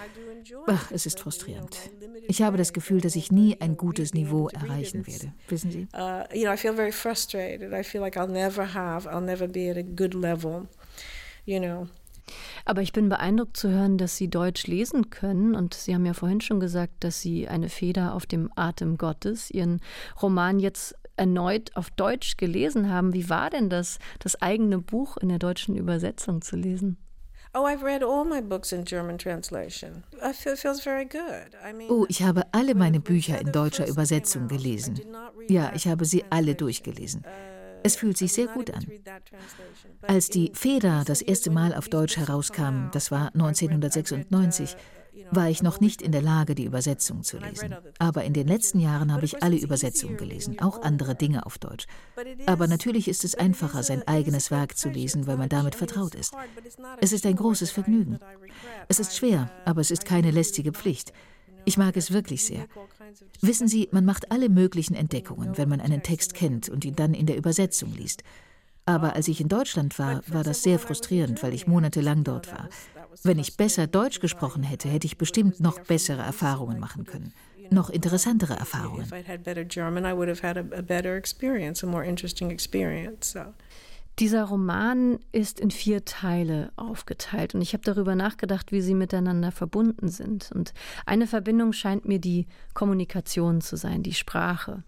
ach, es ist frustrierend. Ich habe das Gefühl, dass ich nie ein gutes Niveau erreichen werde. Wissen Sie? Uh, you know, I feel very frustrated. I feel like I'll never have, I'll never be at a good level. You know. Aber ich bin beeindruckt zu hören, dass Sie Deutsch lesen können. Und Sie haben ja vorhin schon gesagt, dass Sie eine Feder auf dem Atem Gottes, Ihren Roman jetzt erneut auf Deutsch gelesen haben. Wie war denn das, das eigene Buch in der deutschen Übersetzung zu lesen? Oh, ich habe alle meine Bücher in deutscher Übersetzung gelesen. Ja, ich habe sie alle durchgelesen. Es fühlt sich sehr gut an. Als die Feder das erste Mal auf Deutsch herauskam, das war 1996, war ich noch nicht in der Lage, die Übersetzung zu lesen. Aber in den letzten Jahren habe ich alle Übersetzungen gelesen, auch andere Dinge auf Deutsch. Aber natürlich ist es einfacher, sein eigenes Werk zu lesen, weil man damit vertraut ist. Es ist ein großes Vergnügen. Es ist schwer, aber es ist keine lästige Pflicht. Ich mag es wirklich sehr. Wissen Sie, man macht alle möglichen Entdeckungen, wenn man einen Text kennt und ihn dann in der Übersetzung liest. Aber als ich in Deutschland war, war das sehr frustrierend, weil ich monatelang dort war. Wenn ich besser Deutsch gesprochen hätte, hätte ich bestimmt noch bessere Erfahrungen machen können. Noch interessantere Erfahrungen. Dieser Roman ist in vier Teile aufgeteilt und ich habe darüber nachgedacht, wie sie miteinander verbunden sind. Und eine Verbindung scheint mir die Kommunikation zu sein, die Sprache.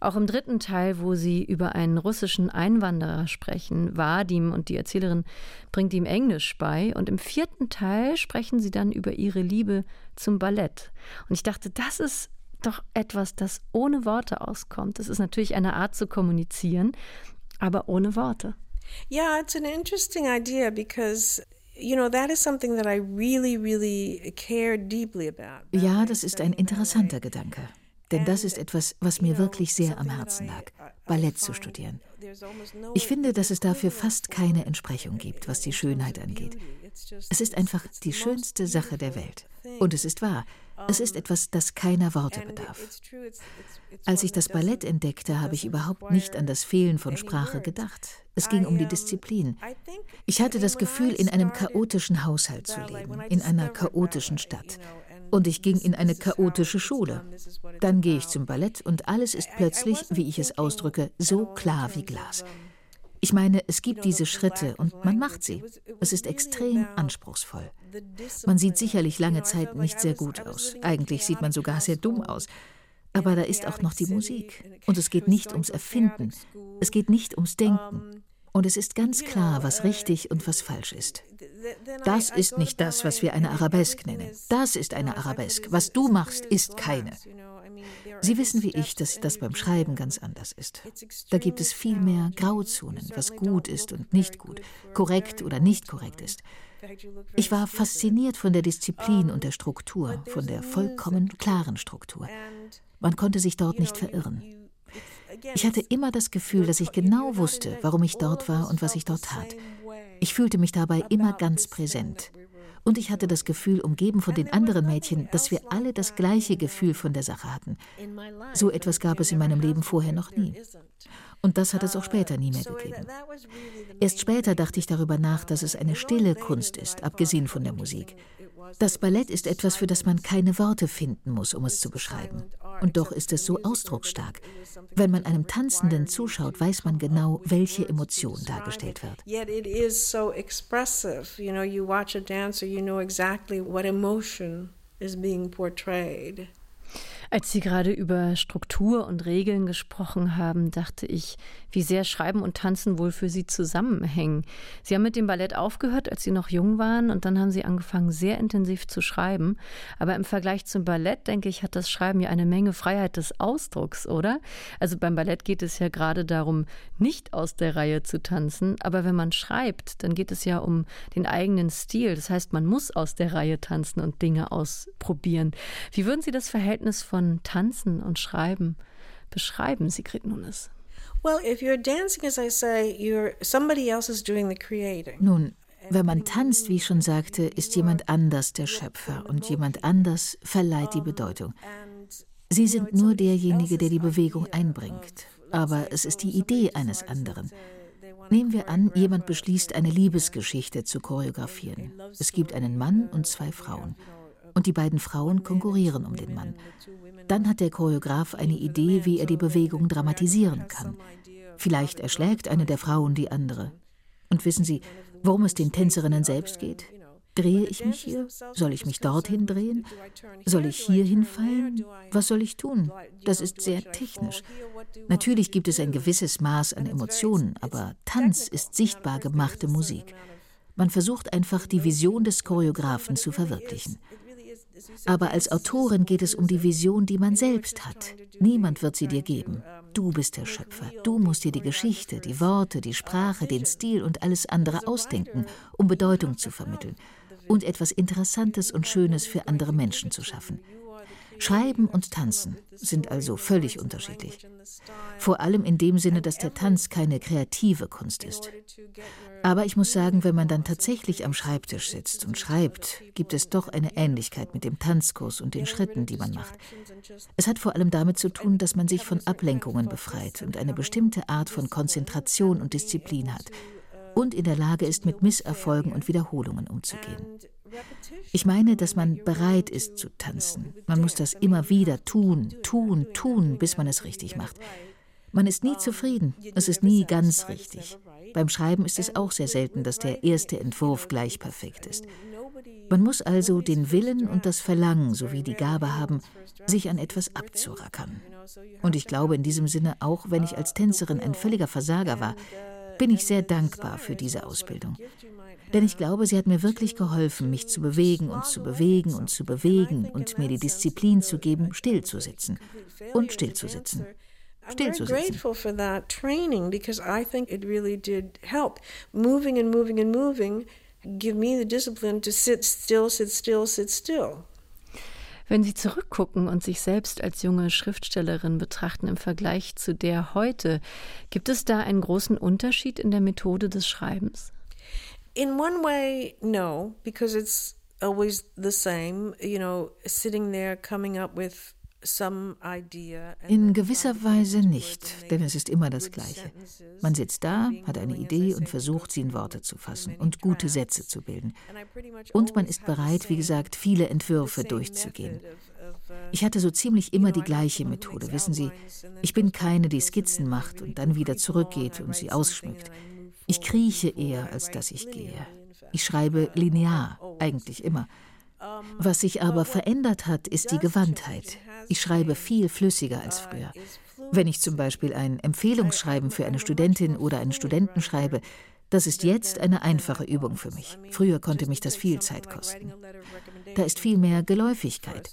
Auch im dritten Teil, wo sie über einen russischen Einwanderer sprechen, Vadim und die Erzählerin bringt ihm Englisch bei. Und im vierten Teil sprechen sie dann über ihre Liebe zum Ballett. Und ich dachte, das ist doch etwas, das ohne Worte auskommt. Das ist natürlich eine Art zu kommunizieren, aber ohne Worte. Yeah, it's an interesting idea because You know, that is something that I really, really care deeply about. Ja, das ist ein interessanter Gedanke. Denn das ist etwas, was mir wirklich sehr am Herzen lag, Ballett zu studieren. Ich finde, dass es dafür fast keine Entsprechung gibt, was die Schönheit angeht. Es ist einfach die schönste Sache der Welt. Und es ist wahr, es ist etwas, das keiner Worte bedarf. Als ich das Ballett entdeckte, habe ich überhaupt nicht an das Fehlen von Sprache gedacht. Es ging um die Disziplin. Ich hatte das Gefühl, in einem chaotischen Haushalt zu leben, in einer chaotischen Stadt. Und ich ging in eine chaotische Schule. Dann gehe ich zum Ballett und alles ist plötzlich, wie ich es ausdrücke, so klar wie Glas. Ich meine, es gibt diese Schritte und man macht sie. Es ist extrem anspruchsvoll. Man sieht sicherlich lange Zeit nicht sehr gut aus. Eigentlich sieht man sogar sehr dumm aus. Aber da ist auch noch die Musik. Und es geht nicht ums Erfinden. Es geht nicht ums Denken. Und es ist ganz klar, was richtig und was falsch ist. Das ist nicht das, was wir eine Arabesk nennen. Das ist eine Arabesk. Was du machst, ist keine. Sie wissen wie ich, dass das beim Schreiben ganz anders ist. Da gibt es viel mehr Grauzonen, was gut ist und nicht gut, korrekt oder nicht korrekt ist. Ich war fasziniert von der Disziplin und der Struktur, von der vollkommen klaren Struktur. Man konnte sich dort nicht verirren. Ich hatte immer das Gefühl, dass ich genau wusste, warum ich dort war und was ich dort tat. Ich fühlte mich dabei immer ganz präsent. Und ich hatte das Gefühl, umgeben von den anderen Mädchen, dass wir alle das gleiche Gefühl von der Sache hatten. So etwas gab es in meinem Leben vorher noch nie. Und das hat es auch später nie mehr gegeben. Erst später dachte ich darüber nach, dass es eine stille Kunst ist, abgesehen von der Musik. Das Ballett ist etwas, für das man keine Worte finden muss, um es zu beschreiben. Und doch ist es so ausdrucksstark. Wenn man einem Tanzenden zuschaut, weiß man genau, welche Emotion dargestellt wird. Is being portrayed. Als Sie gerade über Struktur und Regeln gesprochen haben, dachte ich, wie sehr Schreiben und Tanzen wohl für Sie zusammenhängen. Sie haben mit dem Ballett aufgehört, als Sie noch jung waren, und dann haben Sie angefangen, sehr intensiv zu schreiben. Aber im Vergleich zum Ballett, denke ich, hat das Schreiben ja eine Menge Freiheit des Ausdrucks, oder? Also beim Ballett geht es ja gerade darum, nicht aus der Reihe zu tanzen, aber wenn man schreibt, dann geht es ja um den eigenen Stil. Das heißt, man muss aus der Reihe tanzen und Dinge ausprobieren. Wie würden Sie das Verhältnis von von Tanzen und Schreiben beschreiben, Sigrid Nunes? Nun, wenn man tanzt, wie ich schon sagte, ist jemand anders der Schöpfer und jemand anders verleiht die Bedeutung. Sie sind nur derjenige, der die Bewegung einbringt, aber es ist die Idee eines anderen. Nehmen wir an, jemand beschließt, eine Liebesgeschichte zu choreografieren. Es gibt einen Mann und zwei Frauen und die beiden Frauen konkurrieren um den Mann. Dann hat der Choreograf eine Idee, wie er die Bewegung dramatisieren kann. Vielleicht erschlägt eine der Frauen die andere. Und wissen Sie, worum es den Tänzerinnen selbst geht? Drehe ich mich hier? Soll ich mich dorthin drehen? Soll ich hier hinfallen? Was soll ich tun? Das ist sehr technisch. Natürlich gibt es ein gewisses Maß an Emotionen, aber Tanz ist sichtbar gemachte Musik. Man versucht einfach, die Vision des Choreografen zu verwirklichen. Aber als Autorin geht es um die Vision, die man selbst hat. Niemand wird sie dir geben. Du bist der Schöpfer. Du musst dir die Geschichte, die Worte, die Sprache, den Stil und alles andere ausdenken, um Bedeutung zu vermitteln und etwas Interessantes und Schönes für andere Menschen zu schaffen. Schreiben und Tanzen sind also völlig unterschiedlich. Vor allem in dem Sinne, dass der Tanz keine kreative Kunst ist. Aber ich muss sagen, wenn man dann tatsächlich am Schreibtisch sitzt und schreibt, gibt es doch eine Ähnlichkeit mit dem Tanzkurs und den Schritten, die man macht. Es hat vor allem damit zu tun, dass man sich von Ablenkungen befreit und eine bestimmte Art von Konzentration und Disziplin hat und in der Lage ist, mit Misserfolgen und Wiederholungen umzugehen. Ich meine, dass man bereit ist zu tanzen. Man muss das immer wieder tun, tun, tun, bis man es richtig macht. Man ist nie zufrieden, es ist nie ganz richtig. Beim Schreiben ist es auch sehr selten, dass der erste Entwurf gleich perfekt ist. Man muss also den Willen und das Verlangen sowie die Gabe haben, sich an etwas abzurackern. Und ich glaube in diesem Sinne, auch wenn ich als Tänzerin ein völliger Versager war, bin ich sehr dankbar für diese Ausbildung. Denn ich glaube, sie hat mir wirklich geholfen, mich zu bewegen und zu bewegen und zu bewegen und mir die Disziplin zu geben, still zu sitzen und still zu sitzen. Still zu sitzen. Moving and moving and moving give me the discipline to sit still, sit still, sit still. Wenn Sie zurückgucken und sich selbst als junge Schriftstellerin betrachten im Vergleich zu der heute, gibt es da einen großen Unterschied in der Methode des Schreibens? In one way, no, because it's always the same, you know, sitting there coming up with in gewisser Weise nicht, denn es ist immer das Gleiche. Man sitzt da, hat eine Idee und versucht, sie in Worte zu fassen und gute Sätze zu bilden. Und man ist bereit, wie gesagt, viele Entwürfe durchzugehen. Ich hatte so ziemlich immer die gleiche Methode. Wissen Sie, ich bin keine, die Skizzen macht und dann wieder zurückgeht und sie ausschmückt. Ich krieche eher, als dass ich gehe. Ich schreibe linear, eigentlich immer. Was sich aber verändert hat, ist die Gewandtheit. Ich schreibe viel flüssiger als früher. Wenn ich zum Beispiel ein Empfehlungsschreiben für eine Studentin oder einen Studenten schreibe, das ist jetzt eine einfache Übung für mich. Früher konnte mich das viel Zeit kosten. Da ist viel mehr Geläufigkeit.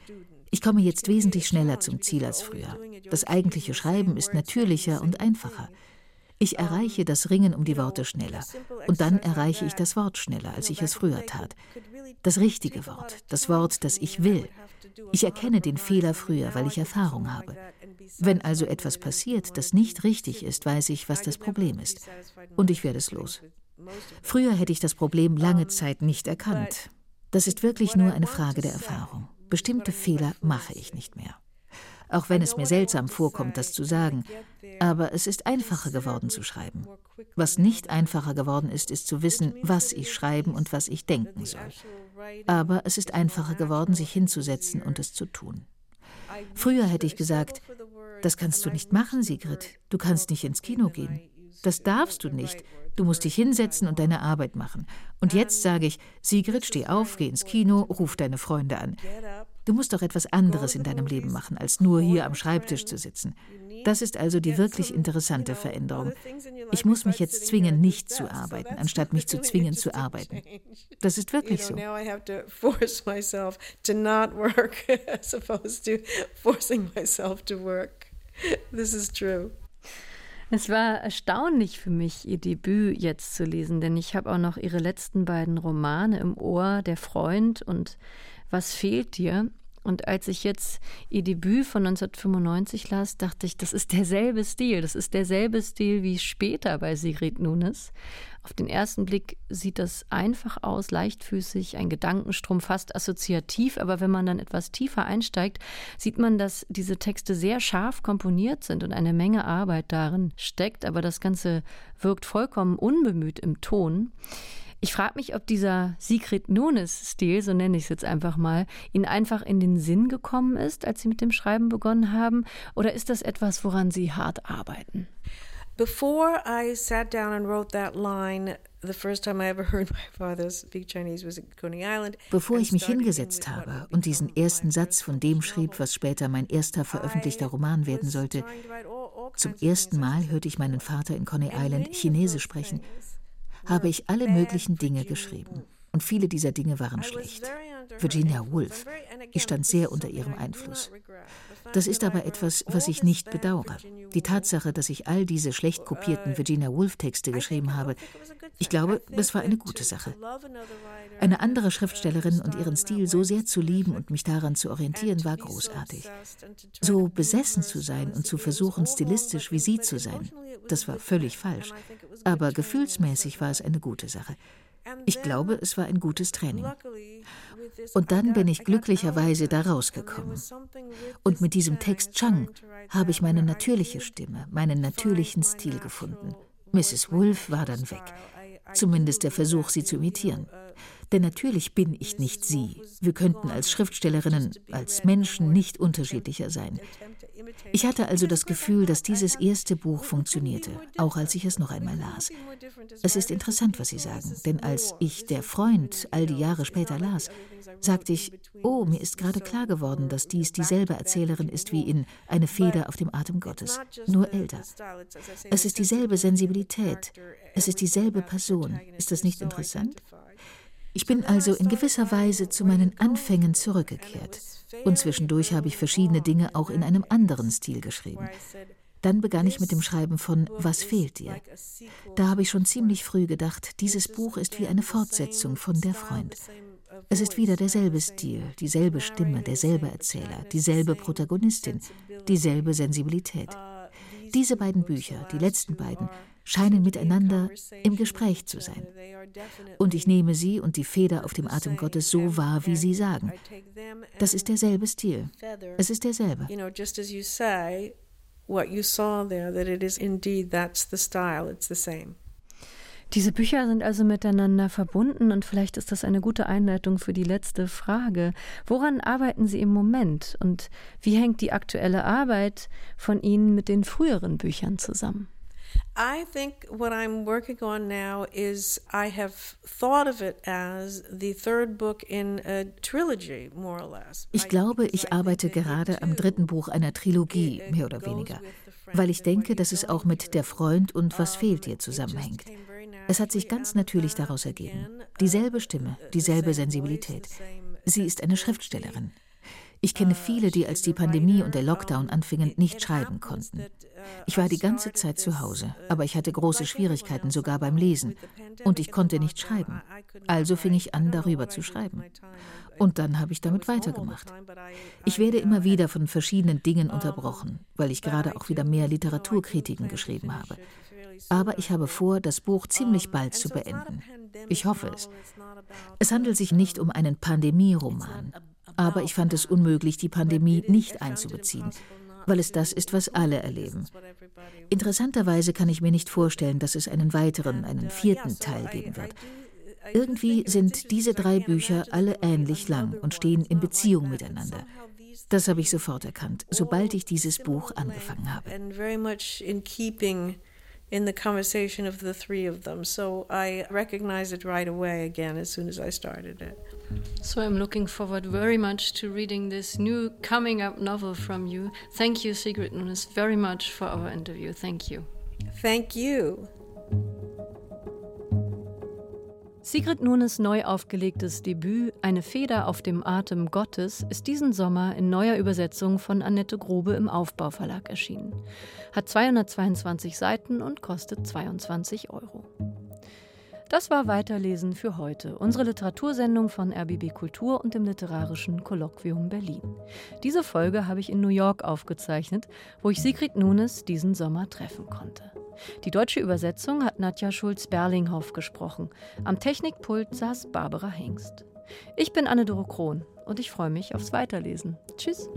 Ich komme jetzt wesentlich schneller zum Ziel als früher. Das eigentliche Schreiben ist natürlicher und einfacher. Ich erreiche das Ringen um die Worte schneller. Und dann erreiche ich das Wort schneller, als ich es früher tat. Das richtige Wort, das Wort, das ich will. Ich erkenne den Fehler früher, weil ich Erfahrung habe. Wenn also etwas passiert, das nicht richtig ist, weiß ich, was das Problem ist. Und ich werde es los. Früher hätte ich das Problem lange Zeit nicht erkannt. Das ist wirklich nur eine Frage der Erfahrung. Bestimmte Fehler mache ich nicht mehr auch wenn es mir seltsam vorkommt, das zu sagen. Aber es ist einfacher geworden zu schreiben. Was nicht einfacher geworden ist, ist zu wissen, was ich schreiben und was ich denken soll. Aber es ist einfacher geworden, sich hinzusetzen und es zu tun. Früher hätte ich gesagt, das kannst du nicht machen, Sigrid. Du kannst nicht ins Kino gehen. Das darfst du nicht. Du musst dich hinsetzen und deine Arbeit machen. Und jetzt sage ich, Sigrid, steh auf, geh ins Kino, ruf deine Freunde an. Du musst doch etwas anderes in deinem Leben machen, als nur hier am Schreibtisch zu sitzen. Das ist also die wirklich interessante Veränderung. Ich muss mich jetzt zwingen, nicht zu arbeiten, anstatt mich zu zwingen zu arbeiten. Das ist wirklich so. This is true. Es war erstaunlich für mich, ihr Debüt jetzt zu lesen, denn ich habe auch noch ihre letzten beiden Romane im Ohr, Der Freund und Was fehlt dir? Und als ich jetzt ihr Debüt von 1995 las, dachte ich, das ist derselbe Stil. Das ist derselbe Stil wie später bei Sigrid Nunes. Auf den ersten Blick sieht das einfach aus, leichtfüßig, ein Gedankenstrom, fast assoziativ. Aber wenn man dann etwas tiefer einsteigt, sieht man, dass diese Texte sehr scharf komponiert sind und eine Menge Arbeit darin steckt. Aber das Ganze wirkt vollkommen unbemüht im Ton. Ich frage mich, ob dieser Sigrid Nunes-Stil, so nenne ich es jetzt einfach mal, Ihnen einfach in den Sinn gekommen ist, als Sie mit dem Schreiben begonnen haben, oder ist das etwas, woran Sie hart arbeiten? Before I sat down and wrote that line, Bevor ich mich hingesetzt habe und diesen ersten Satz von dem schrieb, was später mein erster veröffentlichter Roman werden sollte, zum ersten Mal hörte ich meinen Vater in Coney Island Chinesisch sprechen habe ich alle möglichen Dinge geschrieben. Und viele dieser Dinge waren schlecht. Virginia Woolf, ich stand sehr unter ihrem Einfluss. Das ist aber etwas, was ich nicht bedauere. Die Tatsache, dass ich all diese schlecht kopierten Virginia Woolf-Texte geschrieben habe, ich glaube, das war eine gute Sache. Eine andere Schriftstellerin und ihren Stil so sehr zu lieben und mich daran zu orientieren, war großartig. So besessen zu sein und zu versuchen, stilistisch wie sie zu sein, das war völlig falsch. Aber gefühlsmäßig war es eine gute Sache. Ich glaube, es war ein gutes Training. Und dann bin ich glücklicherweise da rausgekommen. Und mit diesem Text Chang habe ich meine natürliche Stimme, meinen natürlichen Stil gefunden. Mrs. Wolf war dann weg. Zumindest der Versuch, sie zu imitieren. Denn natürlich bin ich nicht sie. Wir könnten als Schriftstellerinnen, als Menschen nicht unterschiedlicher sein. Ich hatte also das Gefühl, dass dieses erste Buch funktionierte, auch als ich es noch einmal las. Es ist interessant, was Sie sagen, denn als ich Der Freund all die Jahre später las, sagte ich, oh, mir ist gerade klar geworden, dass dies dieselbe Erzählerin ist wie in Eine Feder auf dem Atem Gottes, nur älter. Es ist dieselbe Sensibilität, es ist dieselbe Person. Ist das nicht interessant? Ich bin also in gewisser Weise zu meinen Anfängen zurückgekehrt. Und zwischendurch habe ich verschiedene Dinge auch in einem anderen Stil geschrieben. Dann begann ich mit dem Schreiben von Was fehlt dir? Da habe ich schon ziemlich früh gedacht, dieses Buch ist wie eine Fortsetzung von Der Freund. Es ist wieder derselbe Stil, dieselbe Stimme, derselbe Erzähler, dieselbe Protagonistin, dieselbe Sensibilität. Diese beiden Bücher, die letzten beiden, scheinen miteinander im Gespräch zu sein. Und ich nehme sie und die Feder auf dem Atem Gottes so wahr, wie sie sagen. Das ist derselbe Stil. Es ist derselbe. What you saw there, that it is indeed that's the style, it's the same. Diese Bücher sind also miteinander verbunden und vielleicht ist das eine gute Einleitung für die letzte Frage. Woran arbeiten Sie im Moment und wie hängt die aktuelle Arbeit von Ihnen mit den früheren Büchern zusammen? I think what I'm working on now is I have thought of it as the third book in a trilogy, more or less. Ich glaube, ich arbeite gerade am dritten Buch einer Trilogie, mehr oder weniger, weil ich denke, dass es auch mit Der Freund und Was fehlt dir zusammenhängt. Es hat sich ganz natürlich daraus ergeben. Dieselbe Stimme, dieselbe Sensibilität. Sie ist eine Schriftstellerin. Ich kenne viele, die als die Pandemie und der Lockdown anfingen, nicht schreiben konnten. Ich war die ganze Zeit zu Hause, aber ich hatte große Schwierigkeiten sogar beim Lesen und ich konnte nicht schreiben. Also fing ich an, darüber zu schreiben. Und dann habe ich damit weitergemacht. Ich werde immer wieder von verschiedenen Dingen unterbrochen, weil ich gerade auch wieder mehr Literaturkritiken geschrieben habe. Aber ich habe vor, das Buch ziemlich bald zu beenden. Ich hoffe es. Es handelt sich nicht um einen Pandemieroman, aber ich fand es unmöglich, die Pandemie nicht einzubeziehen, weil es das ist, was alle erleben. Interessanterweise kann ich mir nicht vorstellen, dass es einen weiteren, einen vierten Teil geben wird. Irgendwie sind diese drei Bücher alle ähnlich lang und stehen in Beziehung miteinander. Das habe ich sofort erkannt, sobald ich dieses Buch angefangen habe. In the conversation of the three of them. So I recognized it right away again as soon as I started it. So I'm looking forward very much to reading this new coming up novel from you. Thank you, Sigrid Nunes, very much for our interview. Thank you. Thank you. Sigrid Nunes neu aufgelegtes Debüt Eine Feder auf dem Atem Gottes ist diesen Sommer in neuer Übersetzung von Annette Grube im Aufbauverlag erschienen. Hat 222 Seiten und kostet 22 Euro. Das war Weiterlesen für heute, unsere Literatursendung von RBB Kultur und dem Literarischen Kolloquium Berlin. Diese Folge habe ich in New York aufgezeichnet, wo ich Sigrid Nunes diesen Sommer treffen konnte. Die deutsche Übersetzung hat Nadja Schulz-Berlinghoff gesprochen. Am Technikpult saß Barbara Hengst. Ich bin Anne-Doro Krohn und ich freue mich aufs Weiterlesen. Tschüss.